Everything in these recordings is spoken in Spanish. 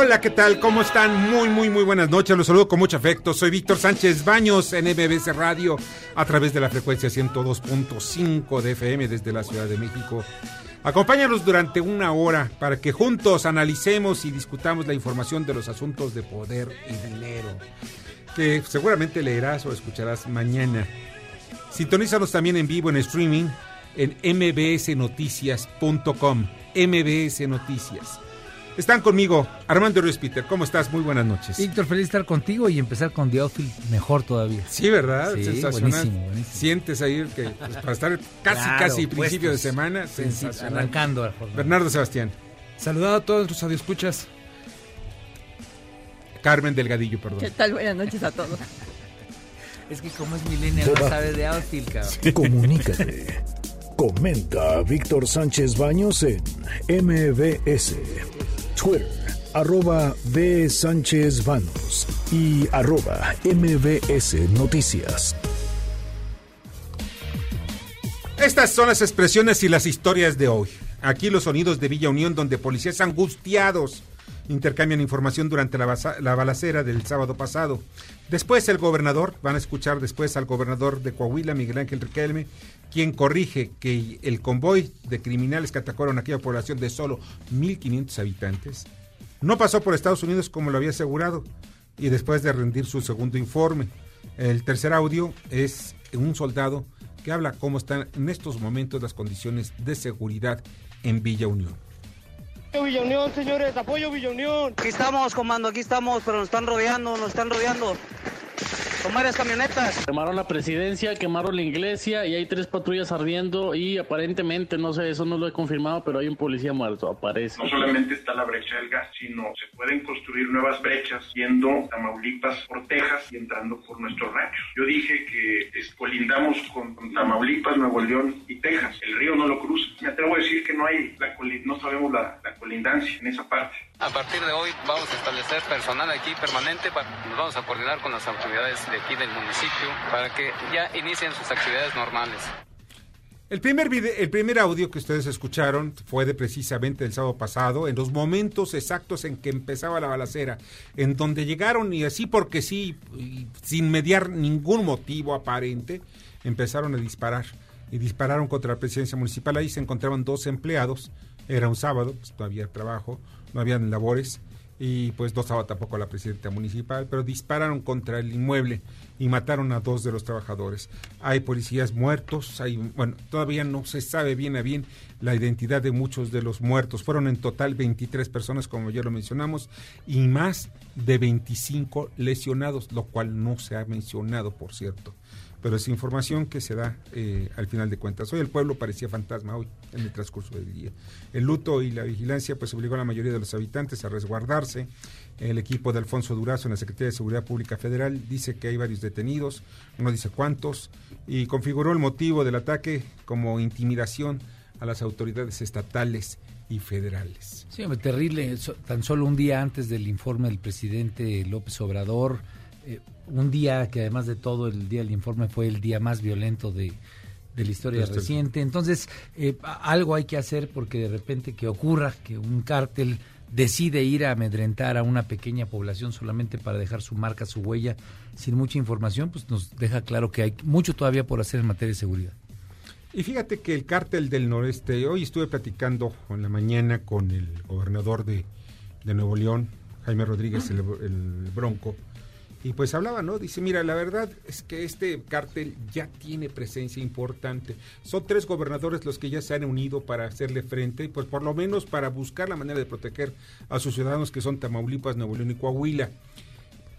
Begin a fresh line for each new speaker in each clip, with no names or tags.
Hola, ¿qué tal? ¿Cómo están? Muy, muy, muy buenas noches. Los saludo con mucho afecto. Soy Víctor Sánchez Baños en MBS Radio a través de la frecuencia 102.5 de FM desde la Ciudad de México. Acompáñanos durante una hora para que juntos analicemos y discutamos la información de los asuntos de poder y dinero, que seguramente leerás o escucharás mañana. Sintonízanos también en vivo en streaming en mbsnoticias.com. MBS Noticias. Están conmigo Armando Ruiz Peter. ¿Cómo estás? Muy buenas noches.
Víctor, feliz de estar contigo y empezar con The Outfield mejor todavía.
Sí, ¿verdad?
Sí,
sensacional.
buenísimo, buenísimo.
Sientes ahí que pues, para estar casi,
Claro,
casi principio de semana,
Sí,
sensacional.
arrancando la jornada.
Bernardo Sebastián.
Saludado a todos los radioescuchas.
Carmen Delgadillo, perdón.
¿Qué tal? Buenas noches a todos.
Es que como es millennial no sabe de Outfield, cabrón.
Comunícate. Comenta Víctor Sánchez Baños en MBS, Twitter, arroba B. Sánchez Baños y arroba MBS Noticias.
Estas son las expresiones y las historias de hoy. Aquí los sonidos de Villa Unión, donde policías angustiados intercambian información durante la, la balacera del sábado pasado. Después el gobernador, van a escuchar después al gobernador de Coahuila, Miguel Ángel Riquelme, quien corrige que el convoy de criminales que atacaron aquella población de solo 1.500 habitantes no pasó por Estados Unidos como lo había asegurado y después de rendir su segundo informe. El tercer audio es un soldado que habla cómo están en estos momentos las condiciones de seguridad en Villa Unión.
Villa Unión, señores, apoyo Villa Unión.
Aquí estamos, comando, aquí estamos, pero nos están rodeando, nos están rodeando. Varias camionetas.
Quemaron la presidencia, quemaron la iglesia y hay tres patrullas ardiendo y aparentemente, no sé, eso no lo he confirmado, pero hay un policía muerto, aparece.
No solamente está la brecha del gas, sino se pueden construir nuevas brechas yendo Tamaulipas por Texas y entrando por nuestros ranchos. Yo dije que colindamos con, con Tamaulipas, Nuevo León y Texas. El río no lo cruza. Me atrevo a decir que no hay la no sabemos la, la colindancia en esa parte.
A partir de hoy vamos a establecer personal aquí permanente, pa- nos vamos a coordinar con las autoridades de aquí del municipio para que ya inicien sus actividades normales.
El primer, vide- el primer audio que ustedes escucharon fue de precisamente el sábado pasado, en los momentos exactos en que empezaba la balacera, en donde llegaron y así porque sí, sin mediar ningún motivo aparente, empezaron a disparar. Y dispararon contra la presidencia municipal. Ahí se encontraban dos empleados. Era un sábado, pues no había trabajo, no habían labores. Y pues no estaba tampoco la presidenta municipal, pero dispararon contra el inmueble y mataron a dos de los trabajadores. Hay policías muertos, hay, bueno, todavía no se sabe bien a bien la identidad de muchos de los muertos. Fueron en total 23 personas, como ya lo mencionamos, y más de 25 lesionados, lo cual no se ha mencionado, por cierto. Pero es información que se da eh, al final de cuentas. Hoy el pueblo parecía fantasma hoy, en el transcurso del día. El luto y la vigilancia pues obligó a la mayoría de los habitantes a resguardarse. El equipo de Alfonso Durazo en la Secretaría de Seguridad Pública Federal dice que hay varios detenidos, no dice cuántos, y configuró el motivo del ataque como intimidación a las autoridades estatales y federales.
Sí, terrible. Tan solo un día antes del informe del presidente López Obrador, eh, un día que además de todo el día del informe fue el día más violento de, de la historia
Este-
reciente. Entonces, eh, algo hay que hacer porque de repente que ocurra que un cártel decide ir a amedrentar a una pequeña población solamente para dejar su marca, su huella, sin mucha información, pues nos deja claro que hay mucho todavía por hacer en materia de seguridad.
Y fíjate que el cártel del noreste, hoy estuve platicando en la mañana con el gobernador de, de Nuevo León, Jaime Rodríguez, el, el Bronco, Y pues hablaba, ¿no? Dice, mira, la verdad es que este cártel ya tiene presencia importante. Son tres gobernadores los que ya se han unido para hacerle frente, y pues por lo menos para buscar la manera de proteger a sus ciudadanos que son Tamaulipas, Nuevo León y Coahuila.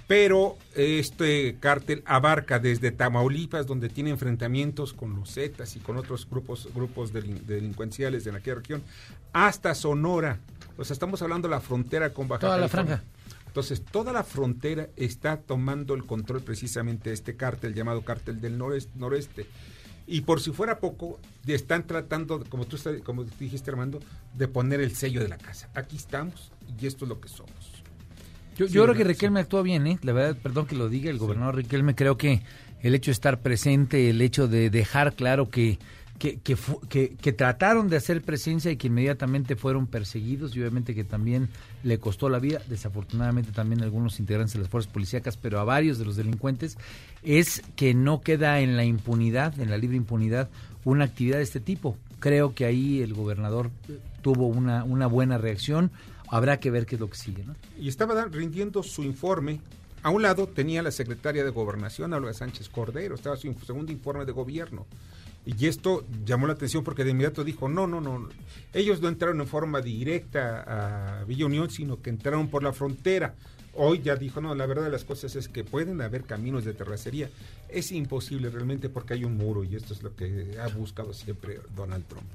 Pero este cártel abarca desde Tamaulipas, donde tiene enfrentamientos con los Zetas y con otros grupos, grupos delin- delincuenciales de aquella región, hasta Sonora. O sea, estamos hablando de la frontera con Baja
Toda la franja.
Entonces, toda la frontera está tomando el control precisamente de este cártel llamado cártel del noreste. Y por si fuera poco, están tratando, como tú como dijiste Armando, de poner el sello de la casa. Aquí estamos y esto es lo que somos.
Yo,
Sí,
yo creo que. Riquelme actúa bien, ¿eh? La verdad, perdón que lo diga, el gobernador Riquelme, creo que el hecho de estar presente, el hecho de dejar claro que, que, que, que- que trataron de hacer presencia y que inmediatamente fueron perseguidos y obviamente que también le costó la vida, desafortunadamente también a algunos integrantes de las fuerzas policíacas, pero a varios de los delincuentes, es que no queda en la impunidad, en la libre impunidad, una actividad de este tipo. Creo que ahí el gobernador eh, tuvo una, una buena reacción. Habrá que ver qué es lo que sigue, ¿no?
Y estaba rindiendo su informe. A un lado tenía la secretaria de Gobernación, Olga Sánchez Cordero, estaba su segundo informe de gobierno. Y esto llamó la atención porque de inmediato dijo, no, no, no, ellos no entraron en forma directa a Villa Unión, sino que entraron por la frontera. Hoy ya dijo, no, la verdad de las cosas es que pueden haber caminos de terracería. Es imposible realmente porque hay un muro y esto es lo que ha buscado siempre Donald Trump.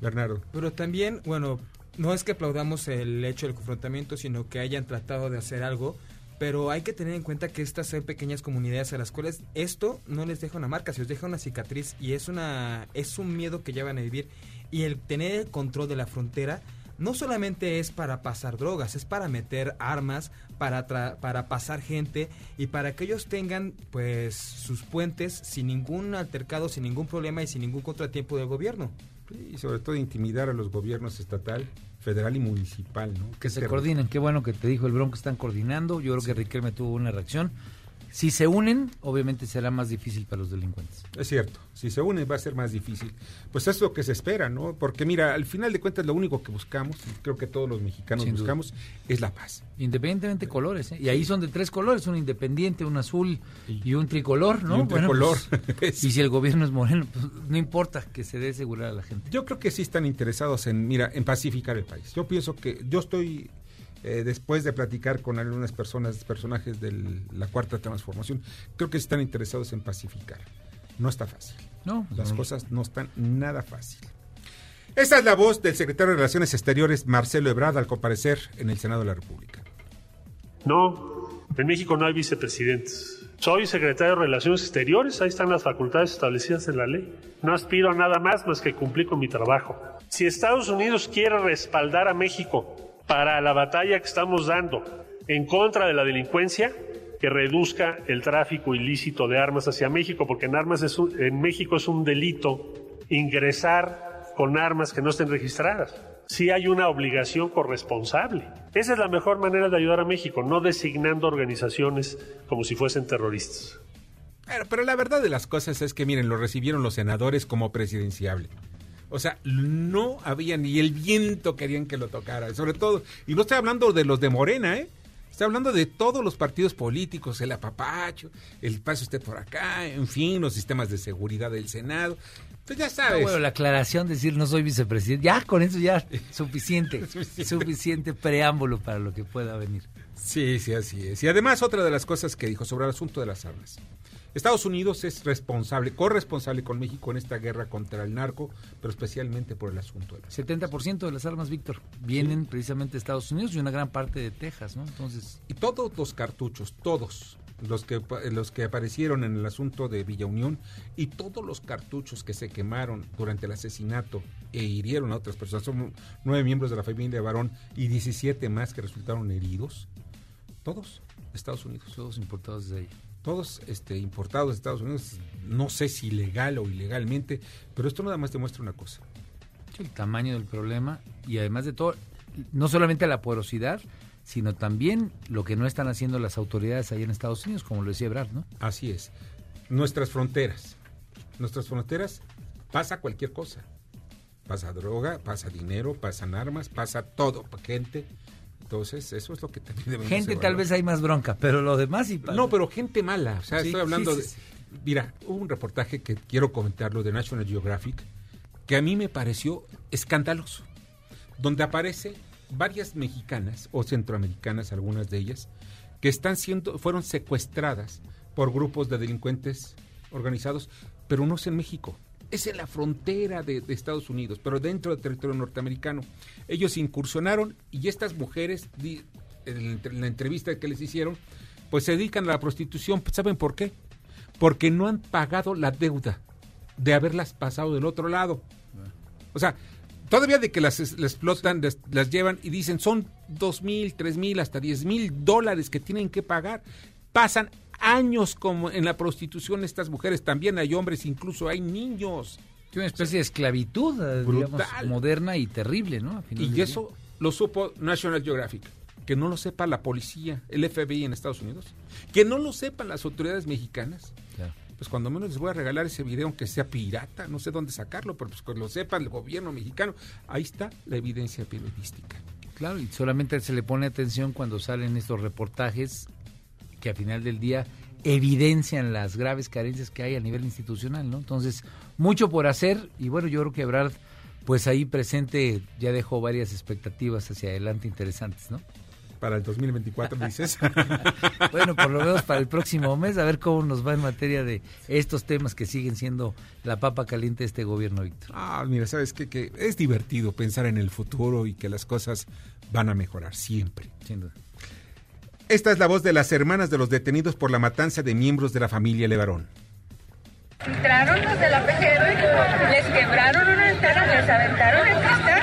Bernardo.
Pero también, bueno, no es que aplaudamos el hecho del confrontamiento, sino que hayan tratado de hacer algo. Pero hay que tener en cuenta que estas son pequeñas comunidades a las cuales esto no les deja una marca, se les deja una cicatriz y es una es un miedo que ya van a vivir y el tener el control de la frontera no solamente es para pasar drogas, es para meter armas, para para pasar gente y para que ellos tengan pues sus puentes sin ningún altercado, sin ningún problema y sin ningún contratiempo del gobierno.
Y sobre todo intimidar a los gobiernos estatal, federal y municipal, ¿no?
que se coordinen. Qué bueno que te dijo el Bronco, están coordinando. Yo creo que Riquelme tuvo una reacción. Si se unen, obviamente será más difícil para los delincuentes.
Es cierto, si se unen va a ser más difícil. Pues es lo que se espera, ¿no? Porque mira, al final de cuentas lo único que buscamos, y creo que todos los mexicanos
Sin duda.
buscamos, es la paz.
Independientemente de colores, ¿eh? Y ahí son de tres colores, un independiente, un azul y un tricolor, ¿no?
Y un tricolor.
pues, y si el gobierno es moreno, pues, no importa que se dé seguridad a la gente.
Yo creo que sí están interesados en, mira, en pacificar el país. Yo pienso que yo estoy, eh, después de platicar con algunas personas, personajes de la cuarta transformación, creo que están interesados en pacificar. No está fácil.
No,
Las
no.
cosas no están nada fácil. Esa es la voz del secretario de Relaciones Exteriores, Marcelo Ebrard, al comparecer en el Senado de la República.
No, en México no hay vicepresidentes. Soy secretario de Relaciones Exteriores, ahí están las facultades establecidas en la ley. No aspiro a nada más más que cumplir con mi trabajo. Si Estados Unidos quiere respaldar a México para la batalla que estamos dando en contra de la delincuencia, que reduzca el tráfico ilícito de armas hacia México, porque en, armas en México es un delito ingresar con armas que no estén registradas. Sí hay una obligación corresponsable. Esa es la mejor manera de ayudar a México, no designando organizaciones como si fuesen terroristas.
Pero, pero la verdad de las cosas es que, miren, lo recibieron los senadores como presidenciable. O sea, no había ni el viento querían que lo tocara. Sobre todo, y no estoy hablando de los de Morena, ¿eh? Estoy hablando de todos los partidos políticos, el apapacho, el pase usted por acá, en fin, los sistemas de seguridad del Senado. Pues ya
No,
sabes.
bueno, la aclaración, decir no soy vicepresidente, ya con eso ya suficiente, suficiente preámbulo para lo que pueda venir.
Sí, sí, así es. Y además otra de las cosas que dijo sobre el asunto de las armas. Estados Unidos es responsable, corresponsable con México en esta guerra contra el narco, pero especialmente por el asunto de las
70% de las armas, Víctor, vienen precisamente de Estados Unidos y una gran parte de Texas, ¿no? Entonces,
Y todos los cartuchos, todos los que, los que aparecieron en el asunto de Villa Unión y todos los cartuchos que se quemaron durante el asesinato e hirieron a otras personas, son nueve miembros de la familia Barón y 17 más que resultaron heridos, todos de Estados Unidos.
todos importados desde ahí.
Todos este, importados de Estados Unidos, no sé si legal o ilegalmente, pero esto nada más demuestra una cosa.
El tamaño del problema y además de todo, no solamente la porosidad, sino también lo que no están haciendo las autoridades ahí en Estados Unidos, como lo decía Ebrard, ¿no?
Así es. Nuestras fronteras. Nuestras fronteras pasa cualquier cosa. Pasa droga, pasa dinero, pasan armas, pasa todo, gente. Entonces, eso es lo que también debemos
Gente tal vez hay más bronca, pero lo demás sí pasa.
No, pero gente mala. O sea,
Sí,
estoy hablando
sí,
de.
sí.
Mira, hubo un reportaje que quiero comentarlo de National Geographic que a mí me pareció escandaloso, donde aparece varias mexicanas o centroamericanas, algunas de ellas, que están siendo, fueron secuestradas por grupos de delincuentes organizados, pero no es en México. Es en la frontera de, Estados Unidos, pero dentro del territorio norteamericano. Ellos incursionaron y estas mujeres, en, la entre- en la entrevista que les hicieron, pues se dedican a la prostitución. ¿Saben por qué? Porque no han pagado la deuda de haberlas pasado del otro lado. O sea, todavía de que las, las explotan, las, las llevan y dicen son dos mil, tres mil, hasta diez mil dólares que tienen que pagar. Pasan años como en la prostitución estas mujeres. También hay hombres, incluso hay niños.
Es una especie de esclavitud, eh, digamos, moderna y terrible, ¿no?
Y eso lo supo National Geographic. Que no lo sepa la policía, el FBI en Estados Unidos. Que no lo sepan las autoridades mexicanas.
Claro.
Pues cuando menos les voy a regalar ese video, aunque sea pirata, no sé dónde sacarlo, pero pues que lo sepa el gobierno mexicano. Ahí está la evidencia periodística.
Claro, y solamente se le pone atención cuando salen estos reportajes que a final del día evidencian las graves carencias que hay a nivel institucional, ¿no? Entonces, mucho por hacer y bueno, yo creo que Ebrard, pues ahí presente ya dejó varias expectativas hacia adelante interesantes, ¿no?
Para el 2024, dices.
Bueno, por lo menos para el próximo mes, a ver cómo nos va en materia de estos temas que siguen siendo la papa caliente de este gobierno, Víctor.
Ah, mira, ¿sabes qué? Que es divertido pensar en el futuro y que las cosas van a mejorar siempre.
Sin duda.
Esta es la voz de las hermanas de los detenidos por la matanza de miembros de la familia Levarón.
Entraron los de la PGR, les quebraron una ventana, les aventaron el cristal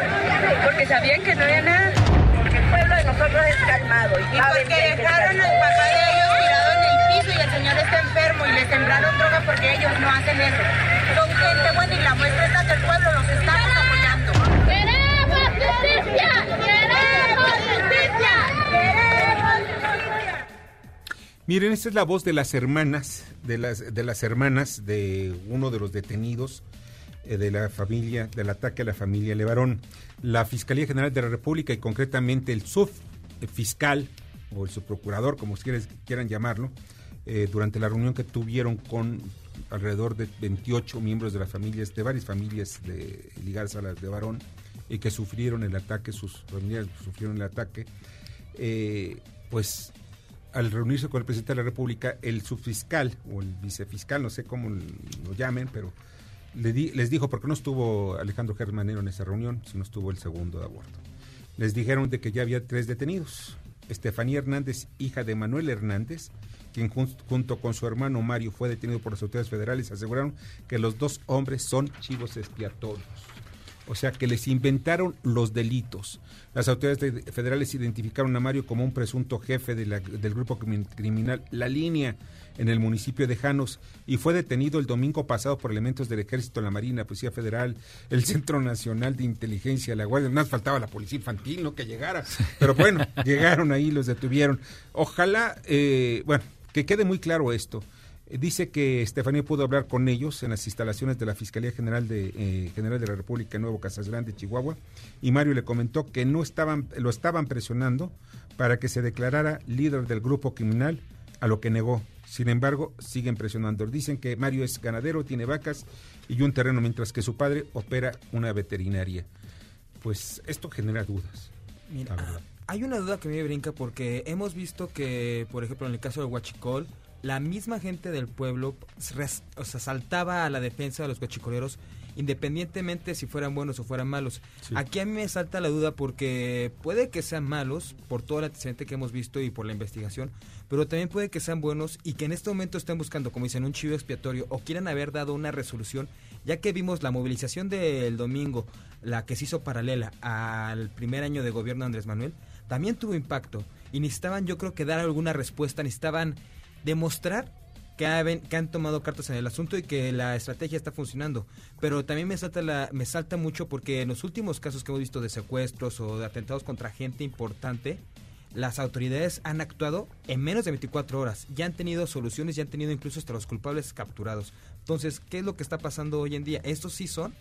porque sabían que no había nada. Porque el pueblo de nosotros es calmado. Y, porque dejaron al papá de ellos tirado en el piso y el señor está enfermo y le sembraron droga porque ellos no hacen eso. Son gente buena y la muestra está que el pueblo los estamos apoyando. ¡Queremos justicia!
Miren, esta es la voz de las hermanas, de las, de las hermanas de uno de los detenidos eh, de la familia, del ataque a la familia Levarón. La Fiscalía General de la República y concretamente el subfiscal o el subprocurador, como quieran llamarlo, eh, durante la reunión que tuvieron con alrededor de 28 miembros de las familias, de varias familias de, ligadas a las de Varón, y que sufrieron el ataque, sus familiares sufrieron el ataque, eh, pues al reunirse con el presidente de la República, el subfiscal o el vicefiscal, no sé cómo lo llamen, pero les dijo, porque no estuvo Alejandro Germanero en esa reunión, sino estuvo el segundo de aborto. Les dijeron de que ya había tres detenidos. Estefanía Hernández, hija de Manuel Hernández, quien jun- junto con su hermano Mario fue detenido por las autoridades federales, aseguraron que los dos hombres son chivos expiatorios. O sea, que les inventaron los delitos. Las autoridades de- federales identificaron a Mario como un presunto jefe de la- del grupo crimin- criminal La Línea en el municipio de Janos y fue detenido el domingo pasado por elementos del Ejército, la Marina, Policía Federal, el Centro Nacional de Inteligencia, la Guardia. Más faltaba la Policía Infantil, no que llegara. Pero bueno, llegaron ahí, los detuvieron. Ojalá, eh, bueno, que quede muy claro esto. Dice que Estefanía pudo hablar con ellos en las instalaciones de la Fiscalía General de, eh, General de la República en Nuevo Casas Grande, Chihuahua, y Mario le comentó que no estaban, lo estaban presionando para que se declarara líder del grupo criminal, a lo que negó. Sin embargo, siguen presionando. Dicen que Mario es ganadero, tiene vacas y un terreno, mientras que su padre opera una veterinaria. Pues esto genera dudas.
Mira, hay una duda que me brinca porque hemos visto que, por ejemplo, en el caso de Huachicol, la misma gente del pueblo o sea, saltaba a la defensa de los huachicoleros independientemente si fueran buenos o fueran malos.
Sí.
Aquí a mí me salta la duda porque puede que sean malos por todo el antecedente que hemos visto y por la investigación, pero también puede que sean buenos y que en este momento estén buscando, como dicen, un chivo expiatorio o quieran haber dado una resolución, ya que vimos la movilización del domingo, la que se hizo paralela al primer año de gobierno de Andrés Manuel, también tuvo impacto y necesitaban yo creo que dar alguna respuesta, necesitaban demostrar que, haben- que han tomado cartas en el asunto y que la estrategia está funcionando. Pero también me salta, la, me salta mucho porque en los últimos casos que hemos visto de secuestros o de atentados contra gente importante, las autoridades han actuado en menos de 24 horas. Ya han tenido soluciones, ya han tenido incluso hasta los culpables capturados. Entonces, ¿qué es lo que está pasando hoy en día? ¿Estos sí son?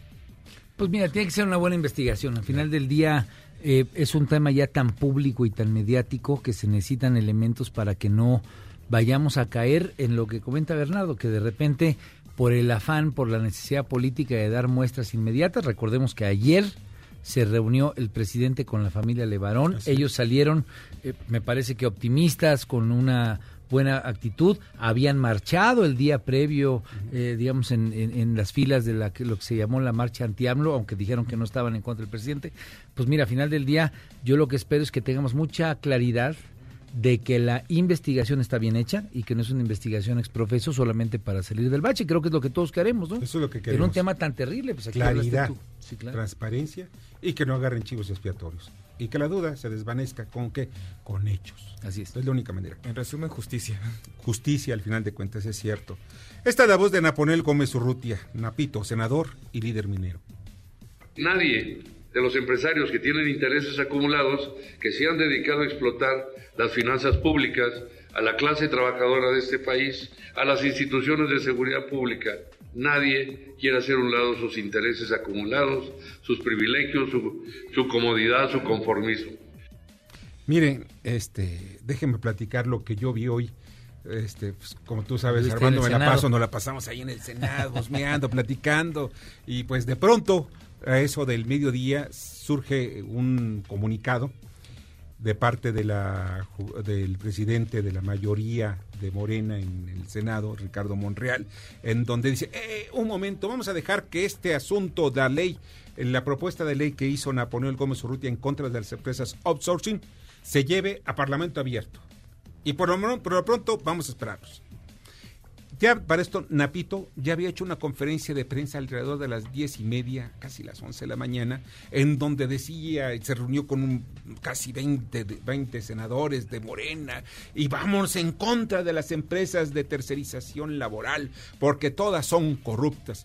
Pues mira, tiene que ser una buena investigación. Al final del día eh, es un tema ya tan público y tan mediático que se necesitan elementos para que no vayamos a caer en lo que comenta Bernardo, que de repente por el afán, por la necesidad política de dar muestras inmediatas, recordemos que ayer se reunió el presidente con la familia Levarón, ellos salieron, eh, me parece que optimistas, con una buena actitud, habían marchado el día previo, eh, digamos, en, en- en las filas de la, lo que se llamó la marcha anti-AMLO, aunque dijeron que no estaban en contra del presidente. Pues mira, a final del día, yo lo que espero es que tengamos mucha claridad de que la investigación está bien hecha y que no es una investigación exprofeso solamente para salir del bache. Creo que es lo que todos queremos, ¿no?
Eso es lo que
En
queremos.
un tema tan terrible, pues aquí
Claridad,
tú. Sí, claro.
transparencia y que no agarren chivos expiatorios. Y que la duda se desvanezca con qué? Con hechos.
Así es.
Es la única manera.
En resumen, justicia.
Justicia, al final de cuentas, es cierto. Esta es la voz de Naponel Gómez Urrutia, Napito, senador y líder minero.
Nadie de los empresarios que tienen intereses acumulados que se han dedicado a explotar las finanzas públicas, a la clase trabajadora de este país, a las instituciones de seguridad pública, nadie quiere hacer a un lado sus intereses acumulados, sus privilegios, su, su comodidad, su conformismo.
Miren, este, déjenme platicar lo que yo vi hoy. Este, pues, como tú sabes, Armando,
el
me la paso, nos la pasamos ahí en el Senado, husmeando, platicando, y pues de pronto, a eso del mediodía, surge un comunicado de parte de la, del presidente de la mayoría de Morena en el Senado, Ricardo Monreal, en donde dice, "Eh, un momento, vamos a dejar que este asunto la ley, la propuesta de ley que hizo Napoleón Gómez Urrutia en contra de las empresas outsourcing, se lleve a Parlamento abierto. Y por lo, por lo pronto vamos a esperarnos. Ya para esto, Napito ya había hecho una conferencia de prensa alrededor de las diez y media, casi las once de la mañana, en donde decía, se reunió con un, casi 20, de- 20 senadores de Morena, y vamos en contra de las empresas de tercerización laboral, porque todas son corruptas.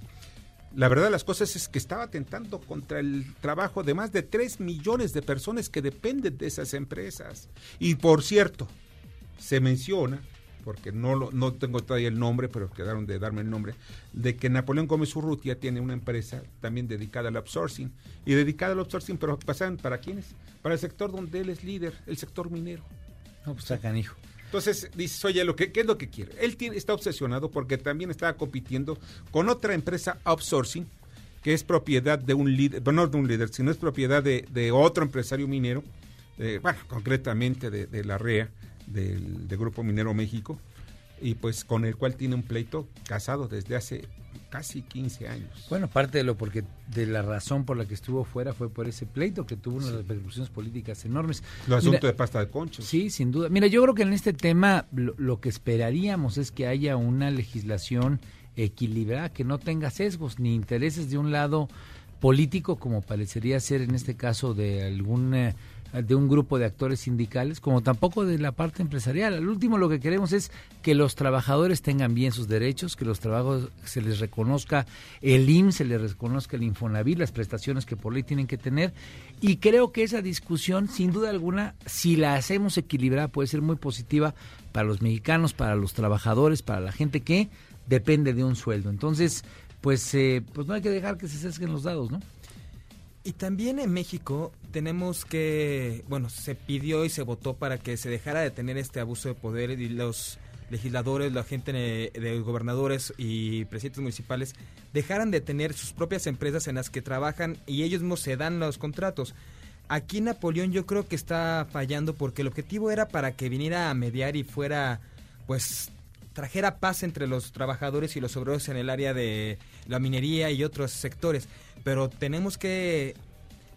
La verdad de las cosas es que estaba atentando contra el trabajo de más de 3 millones de personas que dependen de esas empresas. Y por cierto, se menciona, porque no, lo- no tengo todavía el nombre, pero quedaron de darme el nombre, de que Napoleón Gómez Urrutia tiene una empresa también dedicada al outsourcing. Y dedicada al outsourcing, pero pasan para quiénes? Para el sector donde él es líder, el sector minero.
No, pues está canijo.
Entonces dices, oye, lo que, ¿qué es lo que quiere? Él tiene, está obsesionado porque también estaba compitiendo con otra empresa outsourcing que es propiedad de un líder, bueno, no de un líder, sino es propiedad de, de otro empresario minero, eh, bueno, concretamente de, de la REA, del, de Grupo Minero México, y pues con el cual tiene un pleito casado desde hace casi 15 años.
Bueno, parte de lo porque de la razón por la que estuvo fuera fue por ese pleito que tuvo unas repercusiones políticas enormes.
Lo asunto
Mira,
de pasta de conchos.
Sí, sin duda. Mira, yo creo que en este tema lo, lo que esperaríamos es que haya una legislación equilibrada, que no tenga sesgos ni intereses de un lado político, como parecería ser en este caso de algún eh, de un grupo de actores sindicales, como tampoco de la parte empresarial. Al último lo que queremos es que los trabajadores tengan bien sus derechos, que los trabajos se les reconozca el IMSS, se les reconozca el Infonavit, las prestaciones que por ley tienen que tener. Y creo que esa discusión, sin duda alguna, si la hacemos equilibrada, puede ser muy positiva para los mexicanos, para los trabajadores, para la gente que depende de un sueldo. Entonces, pues, eh, pues no hay que dejar que se sesguen los dados, ¿no?
Y también en México tenemos que, bueno, se pidió y se votó para que se dejara de tener este abuso de poder y los legisladores, la gente de, de gobernadores y presidentes municipales dejaran de tener sus propias empresas en las que trabajan y ellos mismos se dan los contratos. Aquí Napoleón yo creo que está fallando porque el objetivo era para que viniera a mediar y fuera, pues, trajera paz entre los trabajadores y los obreros en el área de la minería y otros sectores. Pero tenemos que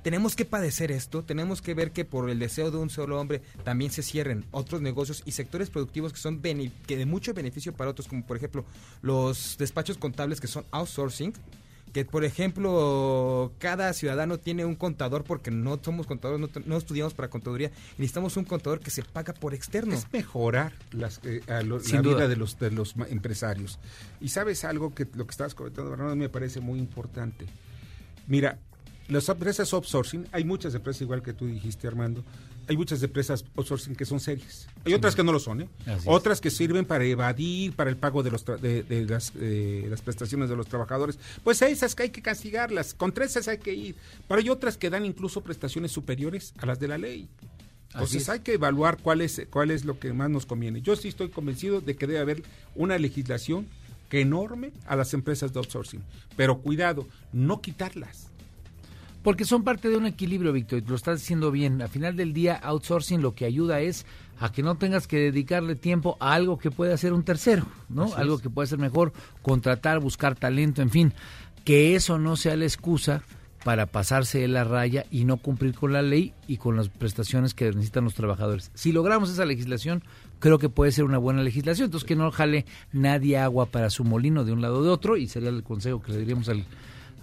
tenemos que padecer esto, tenemos que ver que por el deseo de un solo hombre también se cierren otros negocios y sectores productivos que son que de mucho beneficio para otros, como por ejemplo los despachos contables que son outsourcing, que por ejemplo cada ciudadano tiene un contador porque no somos contadores, no, no estudiamos para contaduría y necesitamos un contador que se paga por externo.
Es mejorar las, eh, a lo-
Sin
la
duda.
vida de los, de los ma- empresarios. Y sabes algo que lo que estabas comentando, Bernardo, me parece muy importante. Mira, las empresas outsourcing, hay muchas empresas, igual que tú dijiste, Armando, hay muchas empresas outsourcing que son serias. Hay otras que no lo son, ¿eh? Otras que sirven para evadir, para el pago de, los tra- de, de las, eh, las prestaciones de los trabajadores. Pues esas que hay que castigarlas, contra esas hay que ir. Pero hay otras que dan incluso prestaciones superiores a las de la ley. Entonces
es.
hay que evaluar cuál es, cuál es lo que más nos conviene. Yo sí estoy convencido de que debe haber una legislación que norme a las empresas de outsourcing. Pero cuidado, no quitarlas.
Porque son parte de un equilibrio, Víctor, y lo estás diciendo bien. Al final del día, outsourcing lo que ayuda es a que no tengas que dedicarle tiempo a algo que puede hacer un tercero, ¿no?
Así
algo
es.
que puede ser mejor, contratar, buscar talento, en fin. Que eso no sea la excusa para pasarse de la raya y no cumplir con la ley y con las prestaciones que necesitan los trabajadores. Si logramos esa legislación, creo que puede ser una buena legislación. Entonces, que no jale nadie agua para su molino de un lado o de otro, y sería el consejo que le diríamos al,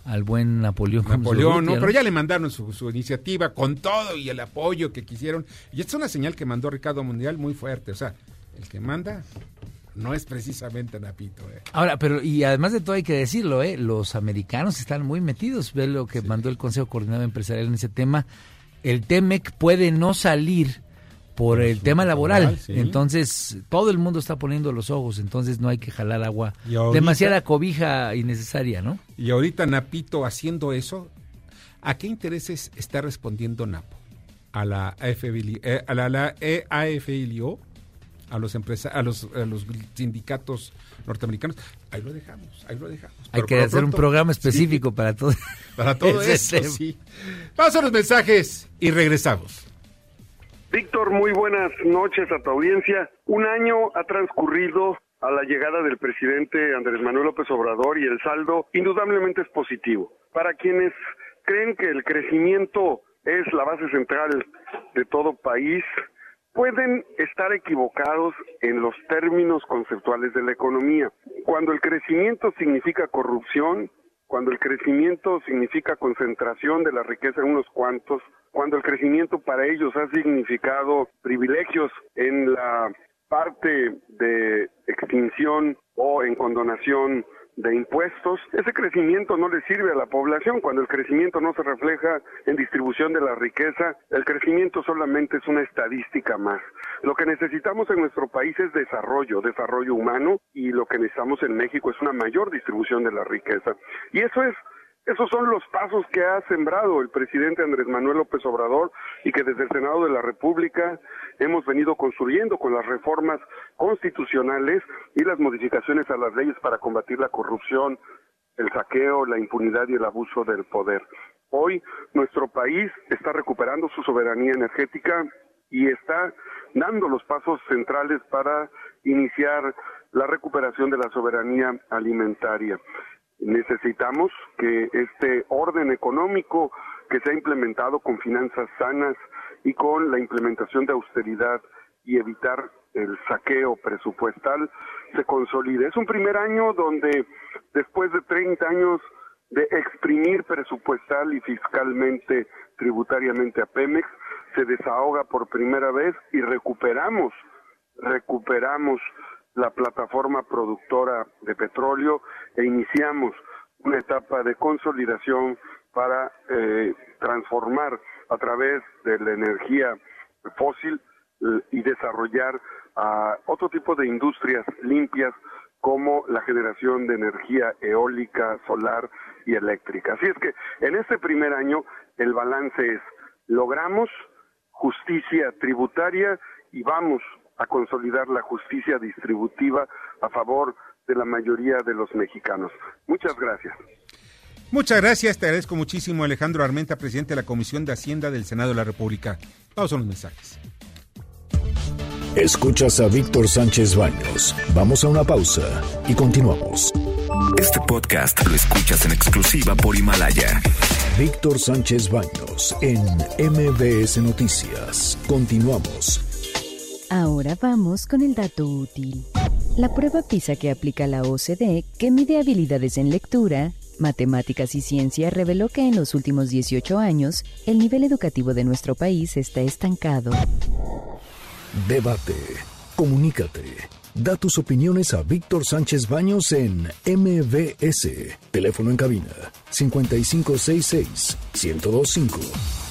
al buen Napoleón.
Napoleón, ¿no? Pero ya le mandaron su, su iniciativa con todo y el apoyo que quisieron. Y esta es una señal que mandó Ricardo Mundial muy fuerte. O sea, el que manda no es precisamente Napito. ¿eh?
Ahora, pero y además de todo hay que decirlo, ¿eh? los americanos están muy metidos. Ve lo que mandó el Consejo Coordinado Empresarial en ese tema. El TEMEC puede no salir por el tema laboral.
laboral, sí.
Entonces, todo el mundo está poniendo los ojos. Entonces, no hay que jalar agua.
Ahorita-
Demasiada cobija innecesaria, ¿no?
Y ahorita Napito haciendo eso, ¿a qué intereses está respondiendo Napo? ¿A la AFL, eh, a la, la AFLIO? ¿A los, empresa, a, los, a los sindicatos norteamericanos? Ahí lo dejamos, ahí lo dejamos.
Hay
Pero
que hacer un programa
sí,
específico para todo.
para todo eso, sí. Vamos a los mensajes y regresamos.
Víctor, muy buenas noches a tu audiencia. Un año ha transcurrido a la llegada del presidente Andrés Manuel López Obrador y el saldo indudablemente es positivo. Para quienes creen que el crecimiento es la base central de todo país, pueden estar equivocados en los términos conceptuales de la economía. Cuando el crecimiento significa corrupción, cuando el crecimiento significa concentración de la riqueza en unos cuantos, cuando el crecimiento para ellos ha significado privilegios en la parte de extinción o en condonación de impuestos, ese crecimiento no le sirve a la población. Cuando el crecimiento no se refleja en distribución de la riqueza, el crecimiento solamente es una estadística más. Lo que necesitamos en nuestro país es desarrollo, desarrollo humano, y lo que necesitamos en México es una mayor distribución de la riqueza. Y eso es esos son los pasos que ha sembrado el presidente Andrés Manuel López Obrador y que desde el Senado de la República hemos venido construyendo con las reformas constitucionales y las modificaciones a las leyes para combatir la corrupción, el saqueo, la impunidad y el abuso del poder. Hoy nuestro país está recuperando su soberanía energética y está dando los pasos centrales para iniciar la recuperación de la soberanía alimentaria. Necesitamos que este orden económico que se ha implementado con finanzas sanas y con la implementación de austeridad y evitar el saqueo presupuestal se consolide. Es un primer año donde después de 30 años de exprimir presupuestal y fiscalmente, tributariamente a Pemex, se desahoga por primera vez y recuperamos, recuperamos la plataforma productora de petróleo e iniciamos una etapa de consolidación para eh, transformar a través de la energía fósil eh, y desarrollar otro tipo de industrias limpias como la generación de energía eólica, solar y eléctrica. Así es que en este primer año el balance es logramos justicia tributaria y vamos a consolidar la justicia distributiva a favor de la mayoría de los mexicanos. Muchas gracias.
Muchas gracias, te agradezco muchísimo Alejandro Armenta, presidente de la Comisión de Hacienda del Senado de la República. Vamos a los mensajes.
Escuchas a Víctor Sánchez Baños. Vamos a una pausa y continuamos.
Este podcast lo escuchas en exclusiva por Himalaya.
Víctor Sánchez Baños en MBS Noticias. Continuamos.
Ahora vamos con el dato útil. La prueba PISA que aplica la OCDE, que mide habilidades en lectura, matemáticas y ciencia, reveló que en los últimos 18 años el nivel educativo de nuestro país está estancado.
Debate. Comunícate. Da tus opiniones a Víctor Sánchez Baños en MBS. Teléfono en cabina 5566 1025.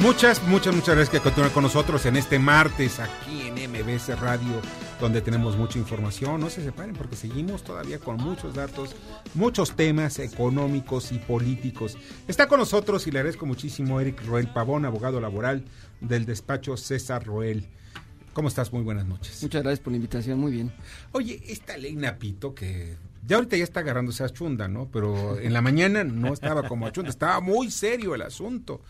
Muchas, muchas, muchas gracias que continúan con nosotros en este martes aquí en MBS Radio, donde tenemos mucha información. No se separen porque seguimos todavía con muchos datos, muchos temas económicos y políticos. Está con nosotros y le agradezco muchísimo Eric Roel Pavón, abogado laboral del despacho César Roel. ¿Cómo estás? Muy buenas noches.
Muchas gracias por la invitación, muy bien.
Oye, esta ley Napito que ya ahorita ya está agarrándose a chunda, ¿no? Pero en la mañana no estaba como a chunda, estaba muy serio el asunto.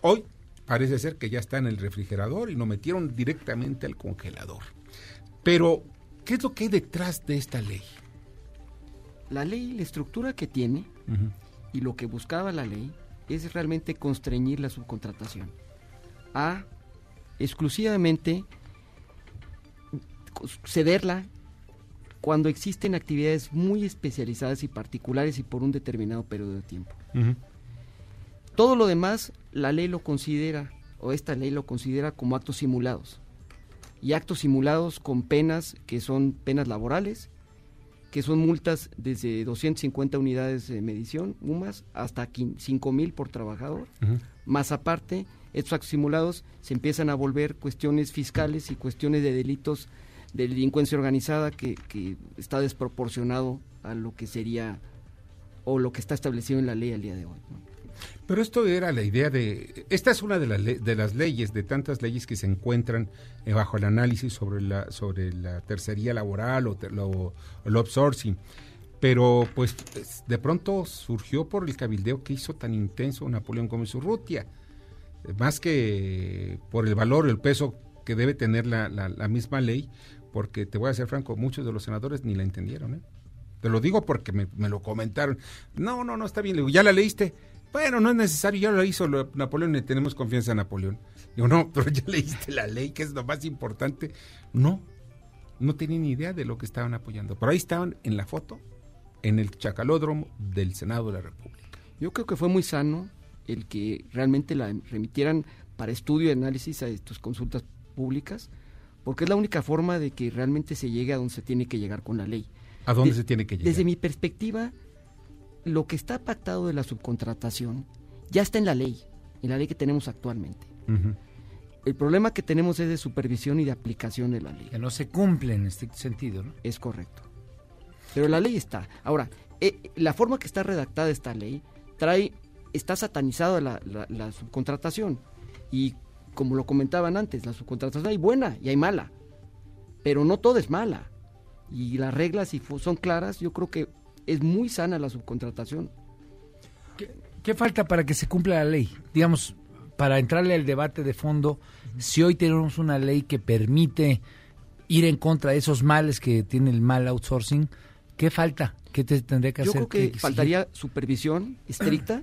Hoy parece ser que ya está en el refrigerador y lo metieron directamente al congelador. Pero, ¿qué es lo que hay detrás de esta ley?
La ley, la estructura que tiene y lo que buscaba la ley es realmente constreñir la subcontratación a exclusivamente cederla cuando existen actividades muy especializadas y particulares y por un determinado periodo de tiempo. Todo lo demás, la ley lo considera, o esta ley lo considera como actos simulados. Y actos simulados con penas que son penas laborales, que son multas desde 250 unidades de medición, UMAS, hasta 5 mil por trabajador. Más aparte, estos actos simulados se empiezan a volver cuestiones fiscales y cuestiones de delitos de delincuencia organizada que, que está desproporcionado a lo que sería o lo que está establecido en la ley al día de hoy. ¿no?
Pero esto era la idea de... Esta es una de, le- de las leyes, de tantas leyes que se encuentran eh, bajo el análisis sobre la, sobre la tercería laboral o el outsourcing. Pero pues es- de pronto surgió por el cabildeo que hizo tan intenso Napoleón Gómez Urrutia. Más que por el valor, el peso que debe tener la, la- la misma ley, porque te voy a ser franco, muchos de los senadores ni la entendieron. ¿eh? Te lo digo porque me, me lo comentaron. No, no, no, está bien. Le digo, ¿ya la leíste? Bueno, no es necesario, ya lo hizo Napoleón y tenemos confianza en Napoleón. Digo, no, pero ya leíste la ley, que es lo más importante. No, no tenían ni idea de lo que estaban apoyando. Pero ahí estaban en la foto, en el chacalódromo del Senado de la República.
Yo creo que fue muy sano el que realmente la remitieran para estudio y análisis a estas consultas públicas, porque es la única forma de que realmente se llegue a donde se tiene que llegar con la ley.
¿A dónde
De-
se tiene que llegar?
Desde mi perspectiva, lo que está pactado de la subcontratación ya está en la ley, en la ley que tenemos actualmente. El problema que tenemos es de supervisión y de aplicación de la ley.
Que no se cumple en este sentido, ¿no?
Es correcto. Pero la ley está. Ahora, eh, la forma que está redactada esta ley trae, está satanizada la, la- la subcontratación. Y como lo comentaban antes, la subcontratación hay buena y hay mala. Pero no todo es mala. Y las reglas, si son claras, yo creo que es muy sana la subcontratación.
¿Qué falta para que se cumpla la ley? Digamos, para entrarle al debate de fondo, si hoy tenemos una ley que permite ir en contra de esos males que tiene el mal outsourcing, ¿qué falta? ¿Qué te tendría que
Yo
hacer?
creo que
¿Qué-
faltaría supervisión estricta,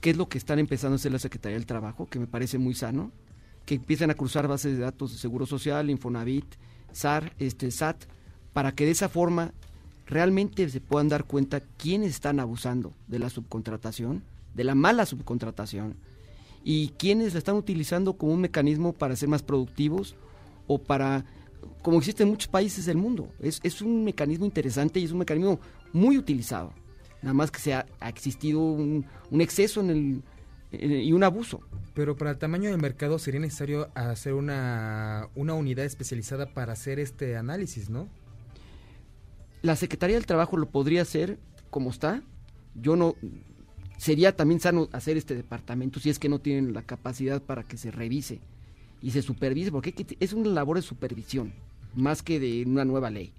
que es lo que están empezando a hacer la Secretaría del Trabajo, que me parece muy sano, que empiecen a cruzar bases de datos de Seguro Social, Infonavit, SAR, este, SAT, para que de esa forma realmente se puedan dar cuenta quiénes están abusando de la subcontratación, de la mala subcontratación, y quiénes la están utilizando como un mecanismo para ser más productivos o para, como existe en muchos países del mundo. Es, es un mecanismo interesante y es un mecanismo muy utilizado. Nada más que se ha, existido un, un exceso en el, en- y un abuso.
Pero para el tamaño del mercado sería necesario hacer una, una unidad especializada para hacer este análisis, ¿no?
La Secretaría del Trabajo lo podría hacer como está. Yo no. Sería también sano hacer este departamento si es que no tienen la capacidad para que se revise y se supervise, porque que- es una labor de supervisión, más que de una nueva ley.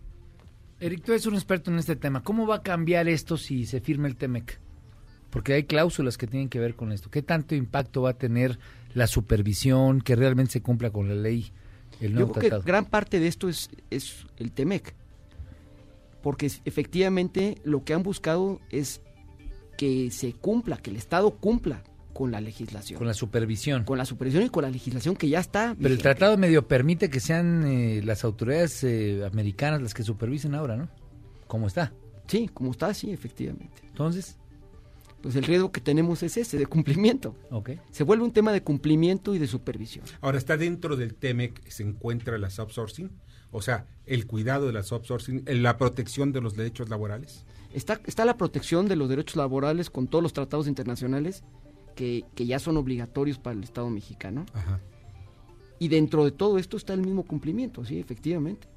Eric, tú eres un experto en este tema. ¿Cómo va a cambiar esto si se firma el TEMEC? Porque hay cláusulas que tienen que ver con esto. ¿Qué tanto impacto va a tener la supervisión, que realmente se cumpla con la ley, el
Yo
nuevo
creo que
tratado?
gran parte de esto es, es el TEMEC, porque efectivamente lo que han buscado es que se cumpla, que el Estado cumpla con la legislación.
Con la supervisión.
Con la supervisión y con la legislación que ya está.
Pero el tratado medio permite que sean eh, las autoridades eh, americanas las que supervisen ahora, ¿no? ¿Cómo está?
Sí, como está, sí, efectivamente.
Entonces,
pues el riesgo que tenemos es ese, de cumplimiento.
Ok.
Se vuelve un tema de cumplimiento y de supervisión.
Ahora, ¿está dentro del TEMEC se encuentra la outsourcing? O sea, el cuidado de la outsourcing, la protección de los derechos laborales.
Está, está la protección de los derechos laborales con todos los tratados internacionales que, que ya son obligatorios para el Estado mexicano.
Ajá.
Y dentro de todo esto está el mismo cumplimiento, sí, efectivamente.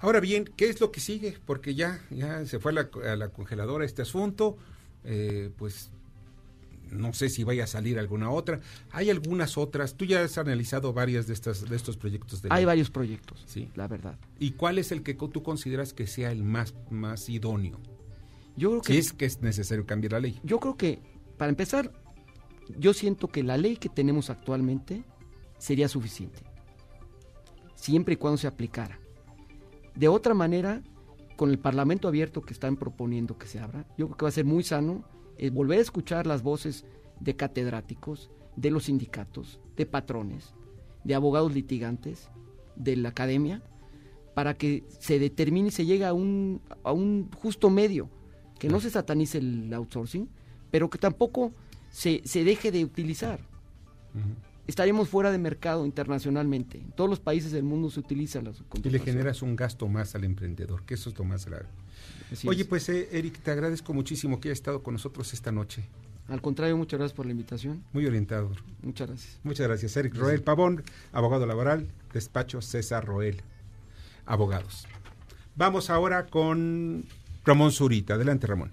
Ahora bien, ¿qué es lo que sigue? Porque ya, ya se fue a la, a la congeladora este asunto, eh, pues no sé si vaya a salir alguna otra. Hay algunas otras. Tú ya has analizado varias de estas de estos proyectos de
Hay
ley.
varios proyectos,
Sí.
la verdad.
¿Y cuál es el que tú consideras que sea el más más idóneo?
Yo creo que
Si es que es necesario cambiar la ley.
Yo creo que, para empezar, yo siento que la ley que tenemos actualmente sería suficiente, siempre y cuando se aplicara. De otra manera, con el Parlamento abierto que están proponiendo que se abra, yo creo que va a ser muy sano eh, volver a escuchar las voces de catedráticos, de los sindicatos, de patrones, de abogados litigantes, de la academia, para que se determine y se llegue a un, a un justo medio, que no se satanice el outsourcing, pero que tampoco se, se deje de utilizar. Estaremos fuera de mercado internacionalmente. En todos los países del mundo se utiliza la
Y le
subcontratación.
generas un gasto más al emprendedor, que eso es lo más grave.
Así
Oye,
es.
pues eh, Eric, te agradezco muchísimo que hayas estado con nosotros esta noche.
Al contrario, muchas gracias por la invitación.
Muy orientado.
Muchas gracias.
Muchas gracias, Eric Roel Pavón, abogado laboral, despacho César Roel, abogados. Vamos ahora con Ramón Zurita. Adelante, Ramón.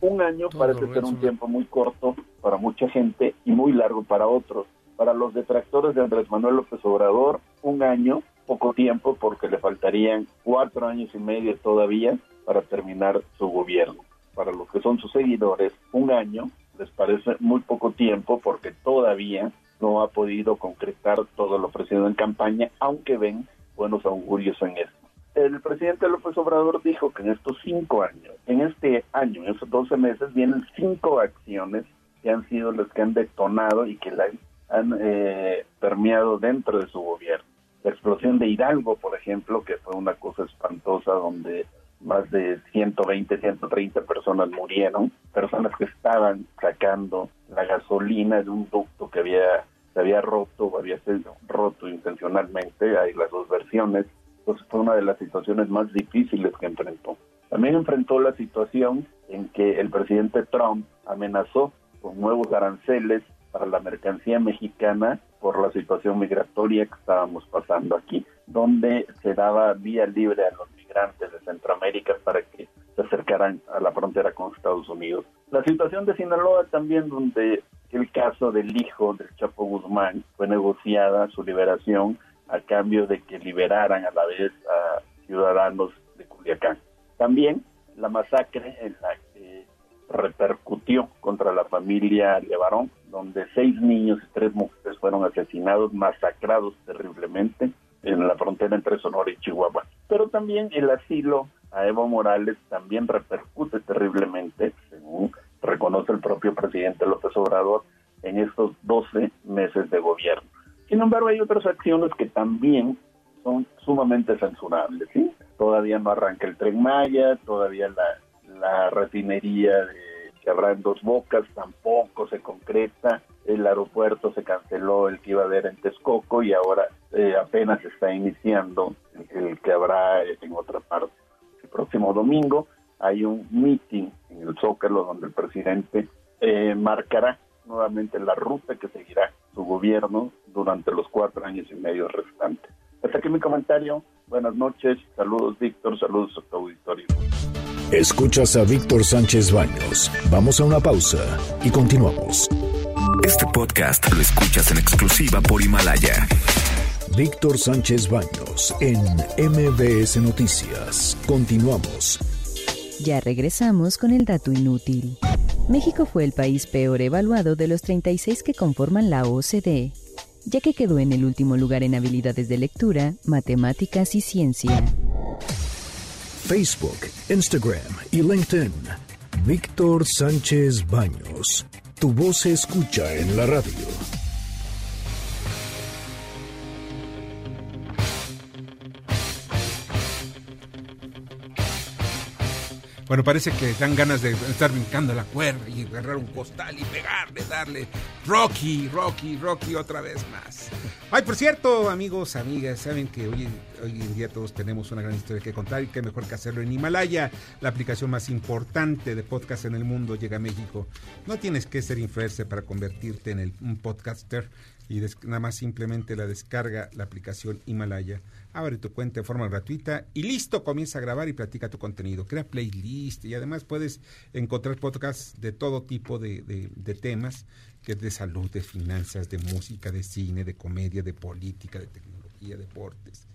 Un año
Todo
parece ser un tiempo muy corto para mucha gente y muy largo para otros. Para los detractores de Andrés Manuel López Obrador, un año, poco tiempo, porque le faltarían cuatro años y medio todavía para terminar su gobierno. Para los que son sus seguidores, un año les parece muy poco tiempo porque todavía no ha podido concretar todo lo ofrecido en campaña, aunque ven buenos augurios en esto. El presidente López Obrador dijo que en estos cinco años, en este año, en esos 12 meses, vienen cinco acciones que han sido las que han detonado y que la han eh, permeado dentro de su gobierno. La explosión de Hidalgo, por ejemplo, que fue una cosa espantosa donde más de 120, 130 personas murieron, personas que estaban sacando la gasolina de un ducto que había se había roto o había sido roto intencionalmente, hay las dos versiones, pues fue una de las situaciones más difíciles que enfrentó. También enfrentó la situación en que el presidente Trump amenazó con nuevos aranceles para la mercancía mexicana por la situación migratoria que estábamos pasando aquí, donde se daba vía libre a los migrantes de Centroamérica para que se acercaran a la frontera con Estados Unidos. La situación de Sinaloa también, donde el caso del hijo del Chapo Guzmán fue negociada su liberación a cambio de que liberaran a la vez a ciudadanos de Culiacán. También la masacre en la que repercutió contra la familia Levarón, donde seis niños y tres mujeres fueron asesinados, masacrados terriblemente en la frontera entre Sonora y Chihuahua. Pero también el asilo a Evo Morales también repercute terriblemente, según reconoce el propio presidente López Obrador, en estos 12 meses de gobierno. Sin embargo, hay otras acciones que también son sumamente censurables. ¿sí? Todavía no arranca el tren Maya, todavía la, la refinería de, que habrá en Dos Bocas tampoco se concreta, el aeropuerto se canceló el que iba a haber en Texcoco y ahora eh, apenas está iniciando el, que habrá en otra parte. El próximo domingo hay un meeting en el Zócalo donde el presidente eh, marcará nuevamente la ruta que seguirá su gobierno durante los cuatro años y medio restantes. Hasta aquí mi comentario. Buenas noches. Saludos, Víctor. Saludos a tu auditorio.
Escuchas a Víctor Sánchez Baños. Vamos a una pausa y continuamos.
Este podcast lo escuchas en exclusiva por Himalaya.
Víctor Sánchez Baños en MBS Noticias. Continuamos.
Ya regresamos con el dato inútil. México fue el país peor evaluado de los 36 que conforman la OCDE, ya que quedó en el último lugar en habilidades de lectura, matemáticas y ciencia.
Facebook, Instagram y LinkedIn. Víctor Sánchez Baños. Tu voz se escucha en la radio.
Bueno, parece que dan ganas de estar brincando la cuerda y agarrar un costal y pegarle, darle Rocky, Rocky, Rocky otra vez más. Ay, por cierto, amigos, amigas, saben que hoy, en día todos tenemos una gran historia que contar y qué mejor que hacerlo en Himalaya, la aplicación más importante de podcast en el mundo llega a México. No tienes que ser influencer para convertirte en el- un podcaster y des- nada más simplemente la descarga la aplicación Himalaya. Abre tu cuenta de forma gratuita y listo, comienza a grabar y platica tu contenido. Crea playlist y además puedes encontrar podcasts de todo tipo de, temas, que es de salud, de finanzas, de música, de cine, de comedia, de política, de tecnología, deportes.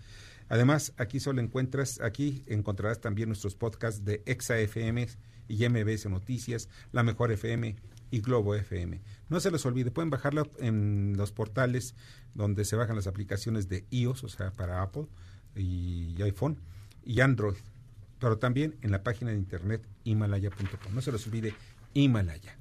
Además, aquí solo encuentras, aquí encontrarás también nuestros podcasts de Exa FM y MBS Noticias, La Mejor FM y Globo FM. No se les olvide, pueden bajarlo en los portales donde se bajan las aplicaciones de iOS, o sea, para Apple y iPhone y Android, pero también en la página de internet himalaya.com. No se les olvide Himalaya.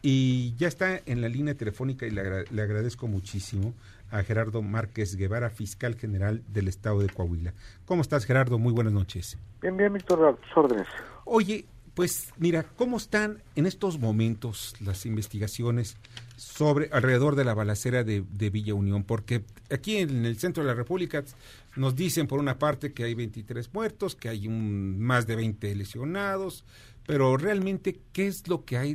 Y ya está en la línea telefónica y le, agra- le agradezco muchísimo a Gerardo Márquez Guevara, fiscal general del estado de Coahuila. ¿Cómo estás, Gerardo? Muy buenas noches.
Bien, bien, Víctor, a tus órdenes.
Oye, pues mira, ¿cómo están en estos momentos las investigaciones sobre alrededor de la balacera de, Villa Unión? Porque aquí en el centro de la República nos dicen por una parte que hay 23 muertos, que hay un, más de 20 lesionados, pero realmente, ¿qué es lo que hay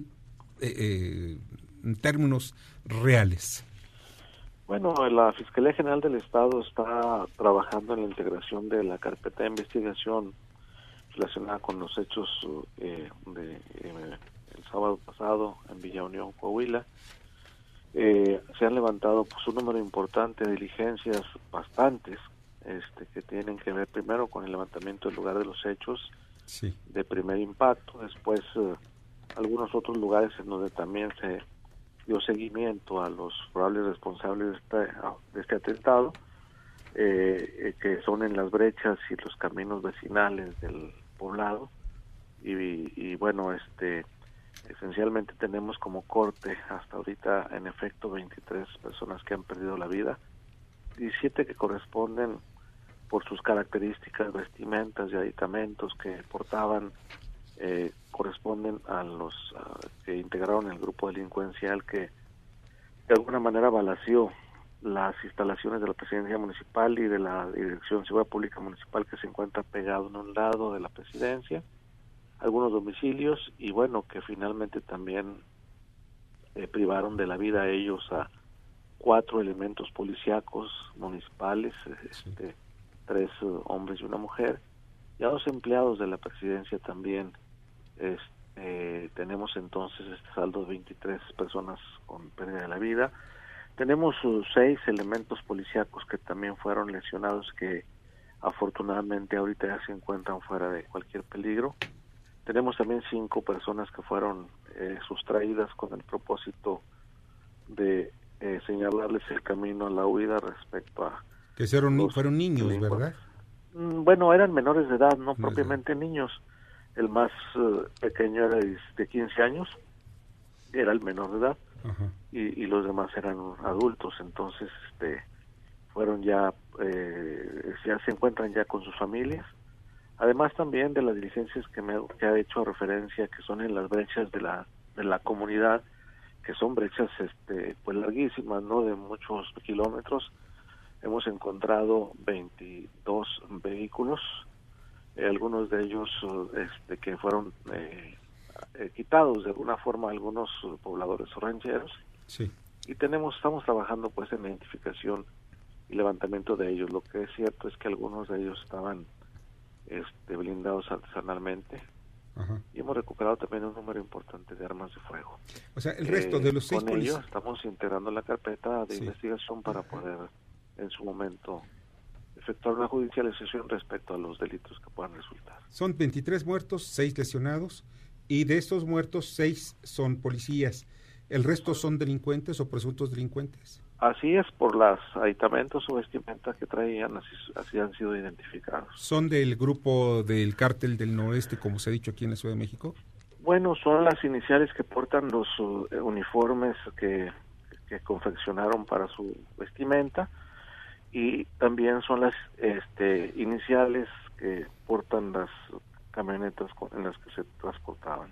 eh, eh, en términos reales?
Bueno, la Fiscalía General del Estado está trabajando en la integración de la carpeta de investigación relacionada con los hechos eh, de eh, el sábado pasado en Villa Unión, Coahuila. Eh, se han levantado pues un número importante de diligencias, bastantes, este, que tienen que ver primero con el levantamiento del lugar de los hechos
Sí.
de primer impacto, después eh, algunos otros lugares en donde también se dio seguimiento a los probables responsables de este, de este atentado, eh, eh, que son en las brechas y los caminos vecinales del poblado. Y, y bueno, este esencialmente tenemos como corte hasta ahorita en efecto 23 personas que han perdido la vida, 17 que corresponden por sus características, vestimentas y aditamentos que portaban, eh, corresponden a los que integraron el grupo delincuencial que de alguna manera balació las instalaciones de la presidencia municipal y de la Dirección de Seguridad Pública Municipal que se encuentra pegado en un lado de la presidencia, algunos domicilios y bueno, que finalmente también eh, privaron de la vida a ellos a cuatro elementos policíacos municipales, este, tres eh, hombres y una mujer, y a dos empleados de la presidencia también. Este, tenemos entonces este saldo de 23 personas con pérdida de la vida. Tenemos seis elementos policíacos que también fueron lesionados que afortunadamente ahorita ya se encuentran fuera de cualquier peligro. Tenemos también cinco personas que fueron eh, sustraídas con el propósito de eh, señalarles el camino a la huida respecto a
Que fueron, ni-
Los
fueron niños. ¿verdad?
Mm, Bueno, eran menores de edad, no propiamente niños. El más eh, pequeño era de de 15 años, era el menor de edad. Y, y los demás eran adultos. Entonces, este, fueron ya, eh, ya se encuentran ya con sus familias. Además también de las diligencias que, me, que ha hecho referencia, que son en las brechas de la, de la comunidad, que son brechas este, pues larguísimas, ¿no? De muchos kilómetros. Hemos encontrado 22 vehículos, eh, algunos de ellos este, que fueron eh, eh, quitados de alguna forma algunos eh, pobladores o rancheros.
Sí.
y tenemos estamos trabajando pues en la identificación y levantamiento de ellos. Lo que es cierto es que algunos de ellos estaban este, blindados artesanalmente.
Ajá.
y hemos recuperado también un número importante de armas de fuego.
O sea, el resto de los seis
con ello
polici-
estamos integrando la carpeta de
Sí.
investigación para poder en su momento efectuar una judicialización respecto a los delitos que puedan resultar.
Son 23 muertos, 6 lesionados, y de estos muertos, 6 son policías. ¿El resto son delincuentes o presuntos delincuentes?
así es por los aditamentos o vestimentas que traían así, así han sido identificados
¿Son del grupo del cártel del noreste, como se ha dicho aquí en la Ciudad de México?
Bueno, son las iniciales que portan los uh, uniformes que, que confeccionaron para su vestimenta y también son las este, iniciales que portan las camionetas en las que se transportaban.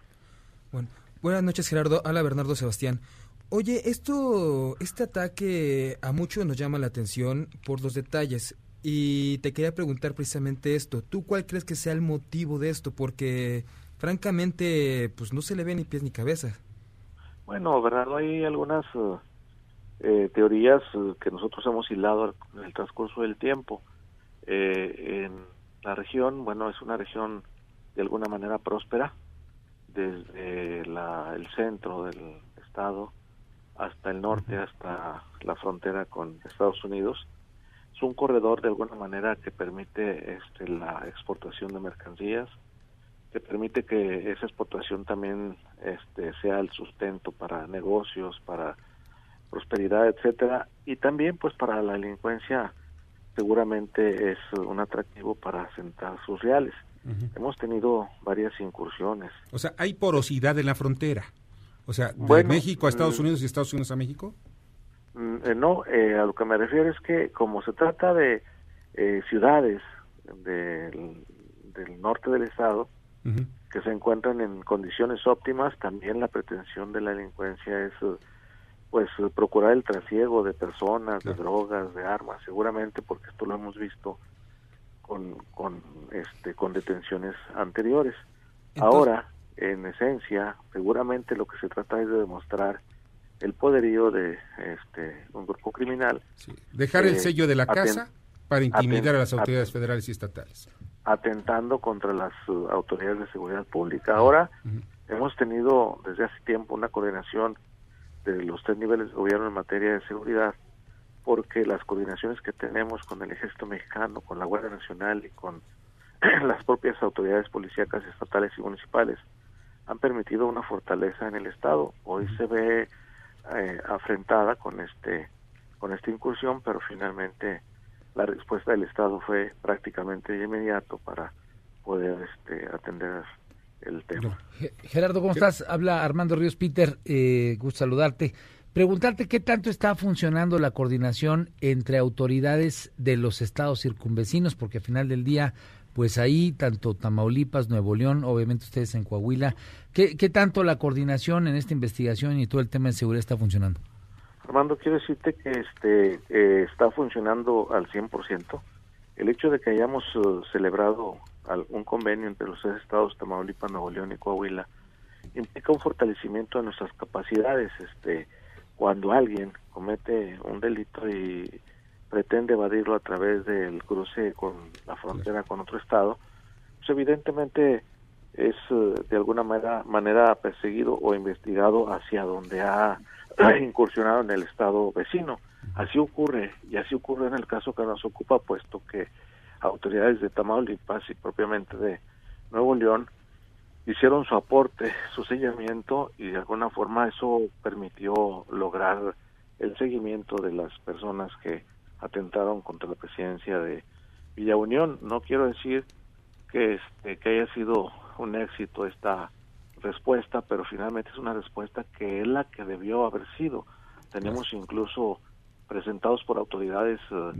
Bueno, buenas noches Gerardo, habla Bernardo Sebastián. Oye, esto, este ataque a muchos nos llama la atención por los detalles y te quería preguntar precisamente esto. ¿Tú cuál crees que sea el motivo de esto? Porque francamente, pues no se le ve ni pies ni cabeza.
Bueno, Bernardo, hay algunas eh, eh, teorías eh, que nosotros hemos hilado en el transcurso del tiempo. Eh, en la región, bueno, es una región de alguna manera próspera, desde la- el centro del estado hasta el norte, hasta la frontera con Estados Unidos. Es un corredor de alguna manera que permite este, la exportación de mercancías, que permite que esa exportación también este, sea el sustento para negocios, para prosperidad, etcétera, y también pues para la delincuencia seguramente es un atractivo para asentar sus reales. Hemos tenido varias incursiones.
O sea, hay porosidad en la frontera. O sea, de
Bueno,
México a Estados
mm.
Unidos y Estados Unidos a México.
Mm, eh, no, eh, a lo que me refiero es que como se trata de eh, ciudades del, del norte del estado que se encuentran en condiciones óptimas, también la pretensión de la delincuencia es pues procurar el trasiego de personas, de drogas, de armas, seguramente porque esto lo hemos visto con con este con detenciones anteriores. Ahora, en esencia, seguramente lo que se trata es de demostrar el poderío de este un grupo criminal.
Dejar el
eh,
sello de la casa para intimidar a las autoridades federales y estatales.
atentando contra las uh, autoridades de seguridad pública. Ahora hemos tenido desde hace tiempo una coordinación de los tres niveles de gobierno en materia de seguridad, porque las coordinaciones que tenemos con el Ejército Mexicano, con la Guardia Nacional y con las propias autoridades policíacas estatales y municipales han permitido una fortaleza en el Estado. Hoy se ve eh, afrentada con este con esta incursión, pero finalmente la respuesta del Estado fue prácticamente de inmediato para poder este, atender el tema.
Ge- Gerardo, ¿cómo estás? Habla Armando Ríos Peter, eh, gusto saludarte. Preguntarte qué tanto está funcionando la coordinación entre autoridades de los estados circunvecinos, porque al final del día, pues ahí, tanto Tamaulipas, Nuevo León, obviamente ustedes en Coahuila, ¿qué, qué tanto la coordinación en esta investigación y todo el tema de seguridad está funcionando?
Armando, quiero decirte que este eh, está funcionando al 100%. El hecho de que hayamos eh, celebrado un convenio entre los tres estados, Tamaulipas, Nuevo León y Coahuila, implica un fortalecimiento de nuestras capacidades. Este, cuando alguien comete un delito y pretende evadirlo a través del cruce con la frontera con otro estado, pues evidentemente es eh, de alguna manera, manera perseguido o investigado hacia donde ha incursionado en el estado vecino. Así ocurre, y así ocurre en el caso que nos ocupa, puesto que autoridades de Tamaulipas y propiamente de Nuevo León hicieron su aporte, su seguimiento, y de alguna forma eso permitió lograr el seguimiento de las personas que atentaron contra la presidencia de Villa Unión. No quiero decir que, este, que haya sido un éxito esta respuesta, pero finalmente es una respuesta que es la que debió haber sido. Tenemos incluso presentados por autoridades eh,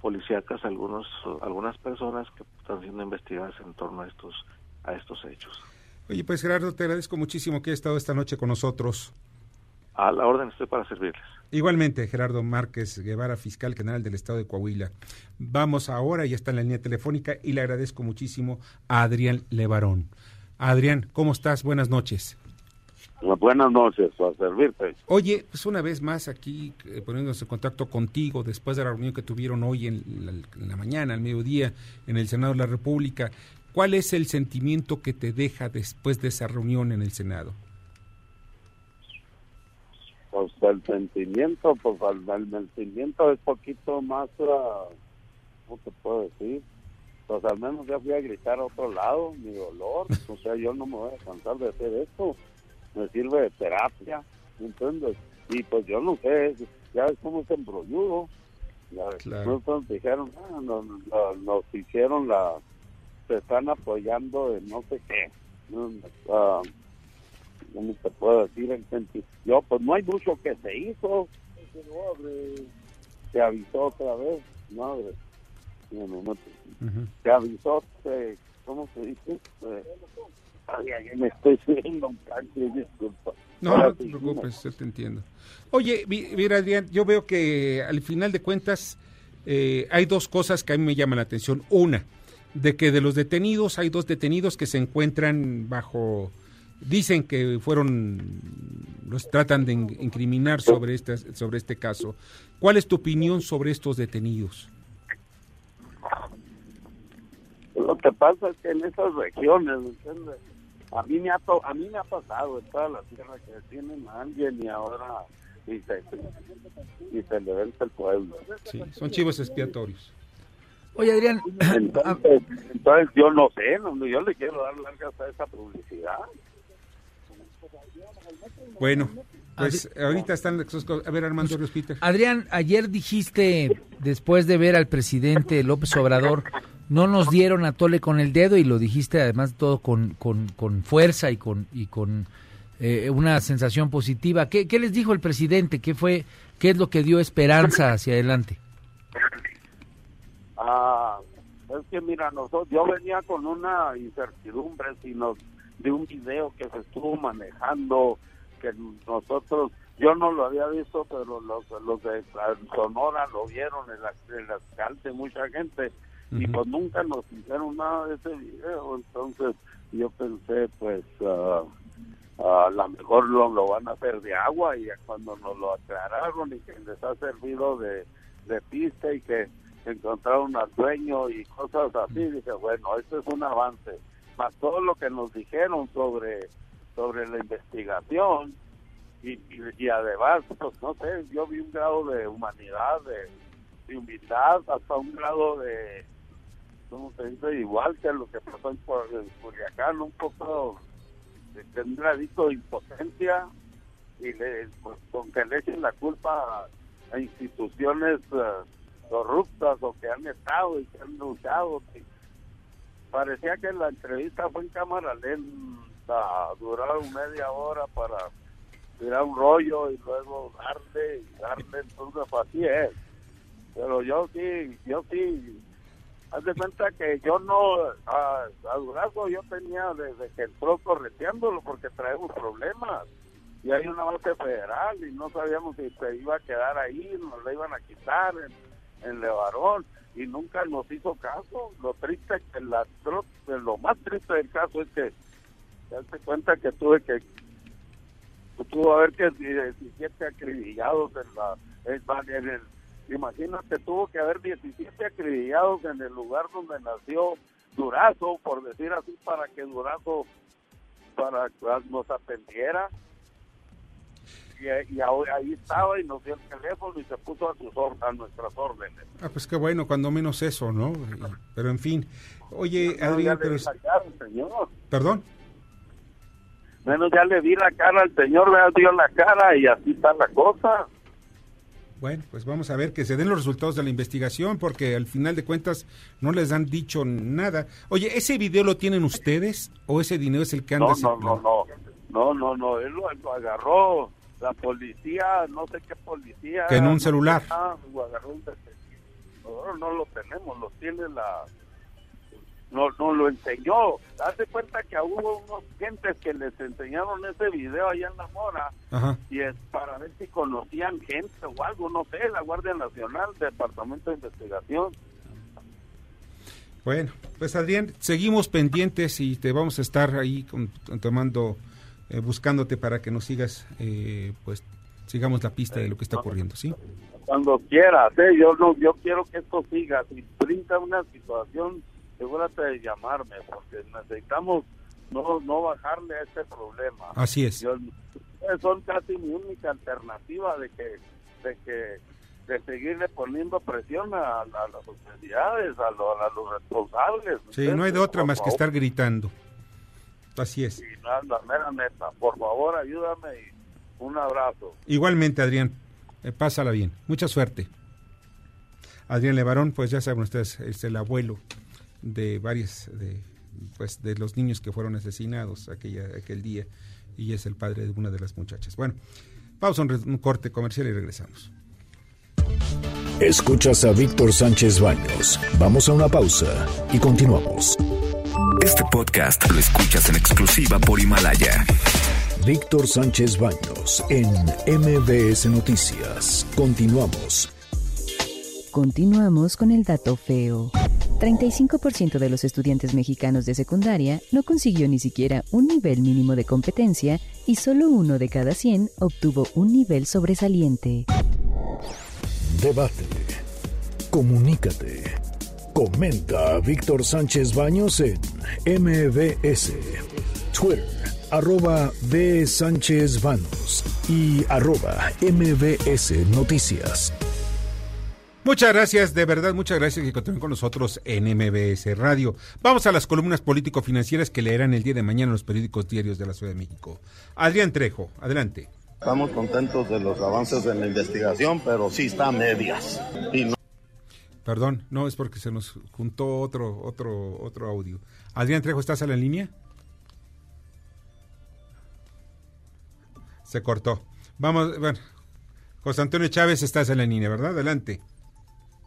policíacas algunos algunas personas que están siendo investigadas en torno a estos a estos hechos.
Oye, pues Gerardo, te agradezco muchísimo que hayas estado esta noche con nosotros.
A la orden estoy para servirles.
Igualmente, Gerardo Márquez Guevara, fiscal general del estado de Coahuila. Vamos ahora, ya está en la línea telefónica y le agradezco muchísimo a Adrián Levarón. Adrián, ¿cómo estás? Buenas noches.
Buenas noches, para servirte.
Oye, pues una vez más aquí eh, poniéndonos en contacto contigo después de la reunión que tuvieron hoy en la, en la mañana, al mediodía, en el Senado de la República. ¿Cuál es el sentimiento que te deja después de esa reunión en el Senado?
Pues el sentimiento, pues el, el sentimiento es poquito más, ah, ¿cómo te puedo decir? Pues al menos ya fui a gritar a otro lado, mi dolor, o sea, yo no me voy a cansar de hacer esto, me sirve de terapia, ¿entiendes? Y pues yo no sé, ya ves cómo es embrolludo, ya ves,
Claro.
nosotros dijeron, ah, nos, nos- nos hicieron la, se están apoyando en no sé qué, ¿no? Ah, ¿cómo te puedo decir? El senti- Yo, pues no hay mucho que se hizo. Se avisó otra vez, madre. No, no, no. Se avisó que, ¿cómo se dice? Eh, ay, me estoy subiendo un disculpa.
No, no te preocupes, yo te entiendo. Oye, mi- mira, Adrián, yo veo que al final de cuentas eh, hay dos cosas que a mí me llaman la atención. Una, de que de los detenidos hay dos detenidos que se encuentran bajo, dicen que fueron, los tratan de in- incriminar sobre este, sobre este caso. ¿Cuál es tu opinión sobre estos detenidos?
Lo que pasa es que en esas regiones, ¿entiendes? A mí me ha to- a mí me ha pasado en toda la tierra que tienen a alguien y ahora y se, y se le vence el pueblo.
Sí, son chivos expiatorios.
Oye, Adrián,
Entonces, entonces yo no sé, no, yo le quiero dar largas a esa publicidad.
Bueno, pues ahorita están... A ver, Armando Peter.
Adrián, ayer dijiste, después de ver al presidente López Obrador, no nos dieron a tole con el dedo y lo dijiste además todo con, con, con fuerza y con, y con eh, una sensación positiva. ¿Qué, ¿Qué les dijo el presidente? ¿Qué fue, qué es lo que dio esperanza hacia adelante?
Ah, es que mira, nosotros, yo venía con una incertidumbre sino de un video que se estuvo manejando, que nosotros, yo no lo había visto, pero los, los de Sonora lo vieron, el, el alcalde, mucha gente, y pues nunca nos hicieron nada de ese video, entonces yo pensé, pues, ah, a lo mejor lo, lo van a hacer de agua, y cuando nos lo aclararon y que les ha servido de, de pista y que encontraron al dueño y cosas así, dije, bueno, esto es un avance. Más todo lo que nos dijeron sobre, sobre la investigación y, y, además, pues no sé, yo vi un grado de humanidad, de, humildad, hasta un grado de, ¿cómo se dice? Igual que lo que pasó en, Cu- en Culiacán, un poco de, un gradito de impotencia y le, pues, con que le echen la culpa a, instituciones eh, corruptas o que han estado y que han luchado. parecía que la entrevista fue en cámara lenta, duraron media hora para tirar un rollo y luego darle darle, entonces así es. Pero yo sí, yo sí, haz de cuenta que yo no, a, a yo tenía desde que entró correteándolo porque traemos problemas. Y hay una base federal y no sabíamos si se iba a quedar ahí, nos la iban a quitar en Levarón y nunca nos hizo caso. Lo triste que la, tro- lo más triste del caso es que se cuenta que tuve que tuvo haber que 17 acribillados en la en, imagínate tuvo que haber 17 acribillados en el lugar donde nació Durazo por decir así para que Durazo para nos atendiera y, ahí estaba y nos dio el teléfono y se puso a sus or- a nuestras órdenes
Ah, pues qué bueno, cuando menos eso, ¿no? Pero en fin. Oye, Adrián, pero...
cara señor
¿Perdón?
menos ya le vi la cara al señor le dio la cara y así está la cosa
Bueno, pues vamos a ver que se den los resultados de la investigación, porque al final de cuentas no les han dicho nada. Oye, ¿ese video lo tienen ustedes o ese dinero es el que anda
No, no, no, no, no, no, no, él lo, lo agarró la policía, no sé qué policía.
Que en un celular.
Ah. Nosotros no lo tenemos, lo tiene la... No, no lo enseñó. Hazte cuenta que hubo unos gentes que les enseñaron ese video allá en La Mora
Ajá.
y es para ver si conocían gente o algo, no sé, la Guardia Nacional, Departamento de Investigación.
Bueno, pues Adrián, seguimos pendientes y te vamos a estar ahí con- tomando, eh, buscándote para que nos sigas, eh, pues sigamos la pista de lo que está ocurriendo, ¿sí?
cuando quieras, ¿eh? yo no, yo quiero que esto siga. Si brinda una situación, asegúrate de llamarme, porque necesitamos no no bajarle a este problema.
Así es.
Yo- son casi mi única alternativa de que de que de seguirle poniendo presión a, a las autoridades, a, lo- a los responsables.
Sí, no hay de otra más que estar gritando. Así es.
Y la, la mera neta, por favor, ayúdame y un abrazo.
Igualmente, Adrián, eh, pásala bien. Mucha suerte. Adrián Levarón, pues ya saben ustedes, es el abuelo de varios de, pues, de los niños que fueron asesinados aquella, aquel día y es el padre de una de las muchachas. Bueno, pausa un, un corte comercial y regresamos.
Escuchas a Víctor Sánchez Baños. Vamos a una pausa y continuamos.
Este podcast lo escuchas en exclusiva por Himalaya.
Víctor Sánchez Baños en MBS Noticias. Continuamos.
Continuamos con el dato feo. 35% de los estudiantes mexicanos de secundaria no consiguió ni siquiera un nivel mínimo de competencia y solo uno de cada 100 obtuvo un nivel sobresaliente.
Debate. Comunícate. Comenta a Víctor Sánchez Baños en MBS. Twitter, arroba B. Sánchez Baños y arroba MBS Noticias.
Muchas gracias, de verdad, muchas gracias que continúen con nosotros en MBS Radio. Vamos a las columnas político-financieras que leerán el día de mañana en los periódicos diarios de la Ciudad de México. Adrián Trejo, adelante.
Estamos contentos de los avances en la investigación, pero sí está a medias. Y no-
Perdón, no es porque se nos juntó otro, otro, otro audio. Adrián Trejo, ¿estás a la línea? Se cortó. Vamos, bueno, José Antonio Chávez, estás en la línea, ¿verdad? Adelante.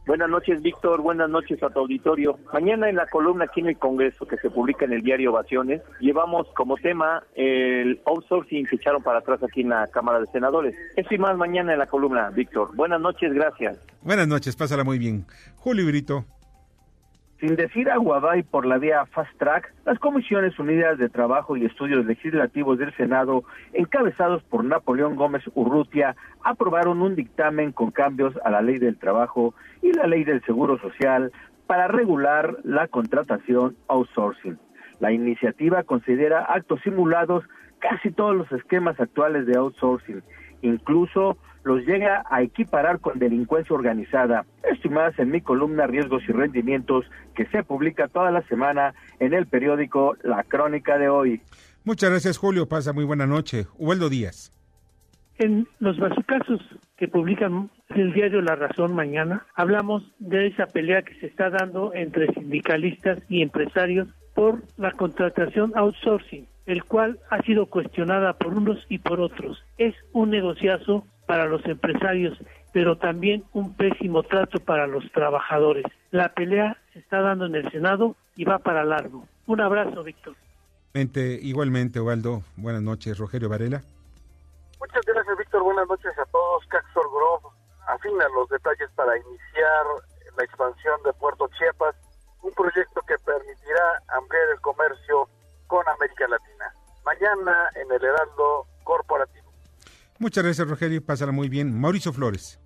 Buenas noches, Víctor. Buenas noches a tu auditorio. Mañana en la columna aquí en el Congreso, que se publica en el diario Ovaciones, llevamos como tema el outsourcing que echaron para atrás aquí en la Cámara de Senadores. Eso y más mañana en la columna, Víctor. Buenas noches, gracias.
Buenas noches, pásala muy bien. Julio Brito.
Sin decir aguabay por la vía Fast Track, las Comisiones Unidas de Trabajo y Estudios Legislativos del Senado, encabezados por Napoleón Gómez Urrutia, aprobaron un dictamen con cambios a la Ley del Trabajo y la Ley del Seguro Social para regular la contratación outsourcing. La iniciativa considera actos simulados casi todos los esquemas actuales de outsourcing, incluso los llega a equiparar con delincuencia organizada. Esto y más en mi columna Riesgos y Rendimientos que se publica toda la semana en el periódico La Crónica de hoy.
Muchas gracias, Julio. Pasa muy buena noche. Hueldo Díaz.
En los bazucazos que publican el diario La Razón mañana, hablamos de esa pelea que se está dando entre sindicalistas y empresarios por la contratación outsourcing, el cual ha sido cuestionada por unos y por otros. Es un negociazo para los empresarios, pero también un pésimo trato para los trabajadores. La pelea se está dando en el Senado y va para largo. Un abrazo, Víctor.
Mente- Igualmente, Waldo. Buenas noches, Rogelio Varela.
Muchas gracias, Víctor. Buenas noches a todos. Caxor Grove afina los detalles para iniciar la expansión de Puerto Chiapas, un proyecto que permitirá ampliar el comercio con América Latina. Mañana en el Heraldo Corporativo.
Muchas gracias, Rogelio. Pásala muy bien. Mauricio Flores.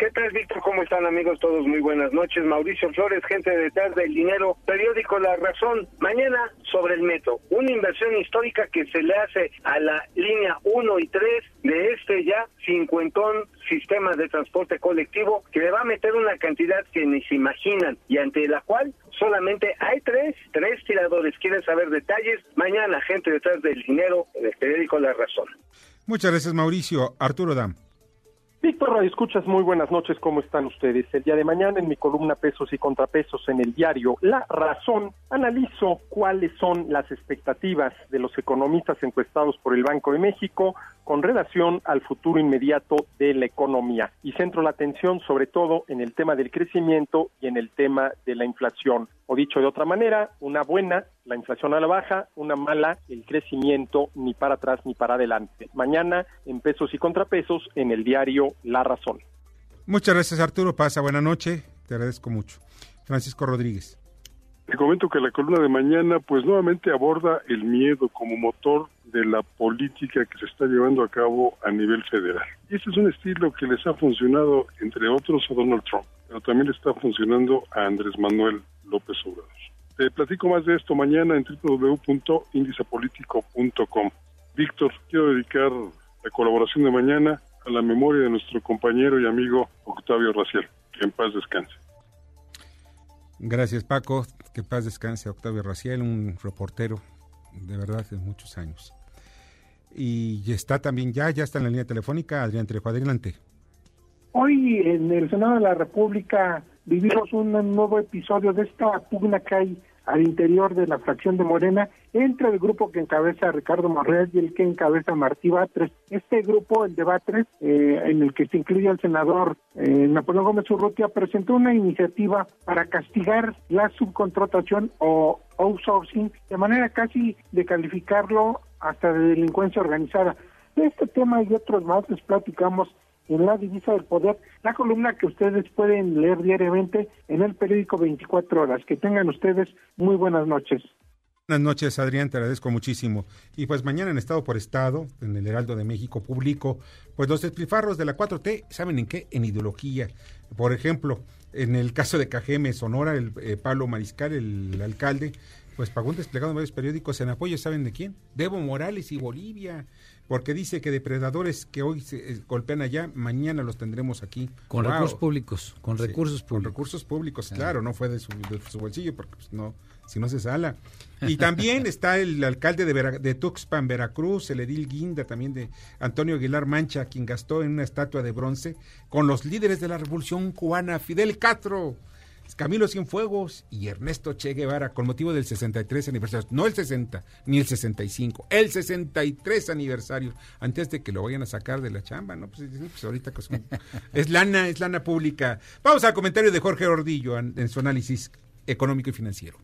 ¿Qué tal, Víctor? ¿Cómo están, amigos? Todos muy buenas noches. Mauricio Flores, gente detrás del dinero, periódico La Razón. Mañana sobre el metro, una inversión histórica que se le hace a la línea 1 y 3 de este ya cincuentón sistema de transporte colectivo que le va a meter una cantidad que ni se imaginan y ante la cual solamente hay tres, tres tiradores. ¿Quieren saber detalles? Mañana, gente detrás del dinero en el periódico La Razón.
Muchas gracias, Mauricio. Arturo Dam.
Víctor Radio Escuchas, muy buenas noches, ¿cómo están ustedes? El día de mañana en mi columna Pesos y Contrapesos en el diario La Razón, analizo cuáles son las expectativas de los economistas encuestados por el Banco de México con relación al futuro inmediato de la economía y centro la atención sobre todo en el tema del crecimiento y en el tema de la inflación. O dicho de otra manera, una buena, la inflación a la baja, una mala, el crecimiento ni para atrás ni para adelante. Mañana en pesos y contrapesos en el diario La Razón.
Muchas gracias, Arturo. Pasa buena noche. Te agradezco mucho. Francisco Rodríguez.
Te comento que la columna de mañana pues nuevamente aborda el miedo como motor de la política que se está llevando a cabo a nivel federal. Y este es un estilo que les ha funcionado, entre otros, a Donald Trump, pero también le está funcionando a Andrés Manuel López Obrador. Te platico más de esto mañana en www.indicepolitico.com. Víctor, quiero dedicar la colaboración de mañana a la memoria de nuestro compañero y amigo Octavio Raciel. Que en paz descanse.
Gracias, Paco. Que paz descanse Octavio Raciel, un reportero de verdad de muchos años. Y está también ya, ya está en la línea telefónica Adrián Trejo. Adelante.
Hoy en el Senado de la República vivimos un nuevo episodio de esta pugna que hay al interior de la fracción de Morena entre el grupo que encabeza Ricardo Monreal y el que encabeza Martí Batres. Este grupo, el de Batres, eh, en el que se incluye el senador eh, Napoleón Gómez Urrutia, presentó una iniciativa para castigar la subcontratación o outsourcing de manera casi de calificarlo hasta de delincuencia organizada. De este tema y otros más les platicamos en la divisa del poder, la columna que ustedes pueden leer diariamente en el periódico 24 horas. Que tengan ustedes muy buenas noches.
Buenas noches, Adrián, te agradezco muchísimo. Y pues mañana en Estado por Estado, en el Heraldo de México, publico pues los despilfarros de la 4T, ¿saben en qué? En ideología. Por ejemplo, en el caso de Cajeme, Sonora, el eh, Pablo Mariscal, el alcalde, pues pagó un desplegado en varios periódicos en apoyo, ¿saben de quién? De Evo Morales y Bolivia porque dice que depredadores que hoy se eh, golpean allá, mañana los tendremos aquí.
Con recursos públicos, con recursos públicos. Con
recursos públicos, claro, no fue de su, bolsillo, porque pues, no, si no se sala. Y también está el alcalde de, Tuxpan, Veracruz, el edil Guinda, también de Antonio Aguilar Mancha, quien gastó en una estatua de bronce con los líderes de la revolución cubana, Fidel Castro, Camilo Cienfuegos y Ernesto Che Guevara con motivo del 63 aniversario, no el 60 ni el 65, el 63 aniversario, antes de que lo vayan a sacar de la chamba, ¿no? Pues, pues ahorita pues, es lana, es lana pública. Vamos al comentario de Jorge Ordillo en, su análisis económico y financiero.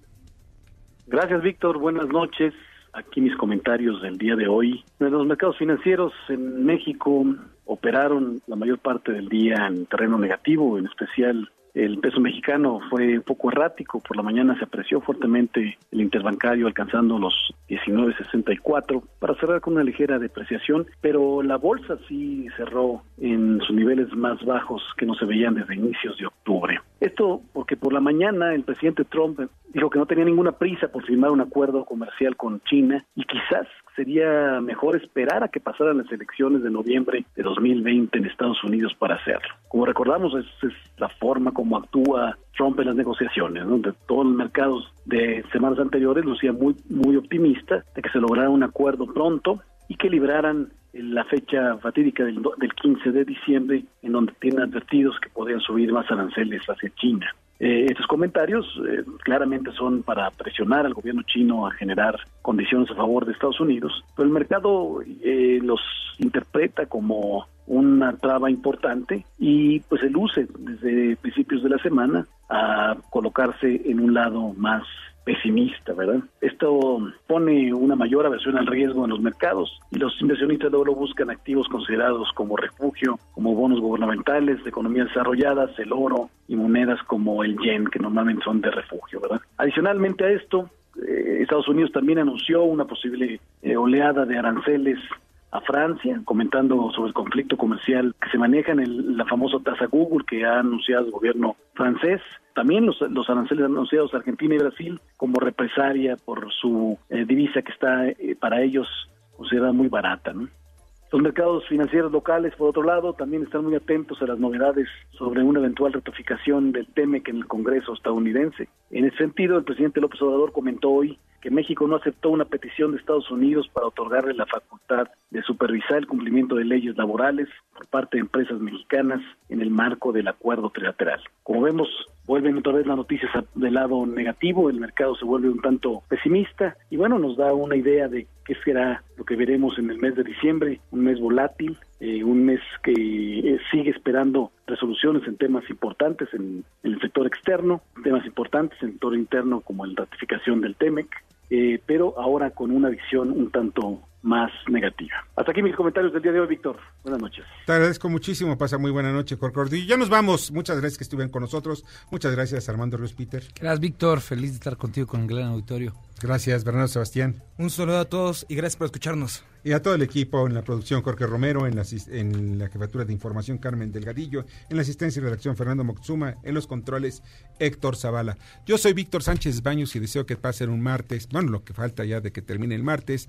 Gracias, Víctor. Buenas noches. Aquí mis comentarios del día de hoy. Los mercados financieros en México operaron la mayor parte del día en terreno negativo, en especial el peso mexicano fue un poco errático, por la mañana se apreció fuertemente el interbancario alcanzando los 19.64 para cerrar con una ligera depreciación, pero la bolsa sí cerró en sus niveles más bajos que no se veían desde inicios de octubre. Esto porque por la mañana el presidente Trump dijo que no tenía ninguna prisa por firmar un acuerdo comercial con China y quizás sería mejor esperar a que pasaran las elecciones de noviembre de 2020 en Estados Unidos para hacerlo. Como recordamos, esa es la forma como actúa Trump en las negociaciones, donde todos los mercados de semanas anteriores lucía muy, muy optimista de que se lograra un acuerdo pronto y que libraran la fecha fatídica del, del 15 de diciembre, en donde tienen advertidos que podrían subir más aranceles hacia China. Eh, estos comentarios eh, claramente son para presionar al gobierno chino a generar condiciones a favor de Estados Unidos, pero el mercado eh, los interpreta como una traba importante y pues se luce desde principios de la semana a colocarse en un lado más pesimista, ¿verdad? Esto pone una mayor aversión al riesgo en los mercados y los inversionistas oro buscan activos considerados como refugio, como bonos gubernamentales de economías desarrolladas, el oro y monedas como el yen, que normalmente son de refugio, ¿verdad? Adicionalmente a esto, eh, Estados Unidos también anunció una posible eh, oleada de aranceles Francia, comentando sobre el conflicto comercial que se maneja en la famosa tasa Google que ha anunciado el gobierno francés. También los, los aranceles anunciados a Argentina y Brasil como represalia por su eh, divisa que está eh, para ellos considerada muy barata. Los mercados financieros locales, por otro lado, también están muy atentos a las novedades sobre una eventual ratificación del TEMEC en el Congreso estadounidense. En ese sentido, el presidente López Obrador comentó hoy que México no aceptó una petición de Estados Unidos para otorgarle la facultad de supervisar el cumplimiento de leyes laborales por parte de empresas mexicanas en el marco del acuerdo trilateral. Como vemos, vuelven otra vez las noticias del lado negativo, el mercado se vuelve un tanto pesimista y bueno, nos da una idea de qué será lo que veremos en el mes de diciembre, un mes volátil, eh, un mes que eh, sigue esperando resoluciones en temas importantes en, en, el sector externo, temas importantes en el sector interno como la ratificación del TEMEC, eh, pero ahora con una visión un tanto más negativa. Hasta aquí mis comentarios del día de hoy, Víctor. Buenas noches.
Te agradezco muchísimo. Pasa muy buena noche, Y Ya nos vamos. Muchas gracias que estuvieron con nosotros. Muchas gracias, Armando Ruiz Peter.
Gracias, Víctor. Feliz de estar contigo con el gran auditorio.
Gracias, Bernardo Sebastián.
Un saludo a todos y gracias por escucharnos.
Y a todo el equipo en la producción, Jorge Romero, en la, en la jefatura de información, Carmen Delgadillo, en la asistencia y redacción, Fernando Moxuma, en los controles, Héctor Zavala. Yo soy Víctor Sánchez Baños y deseo que pasen un martes, bueno, lo que falta ya de que termine el martes,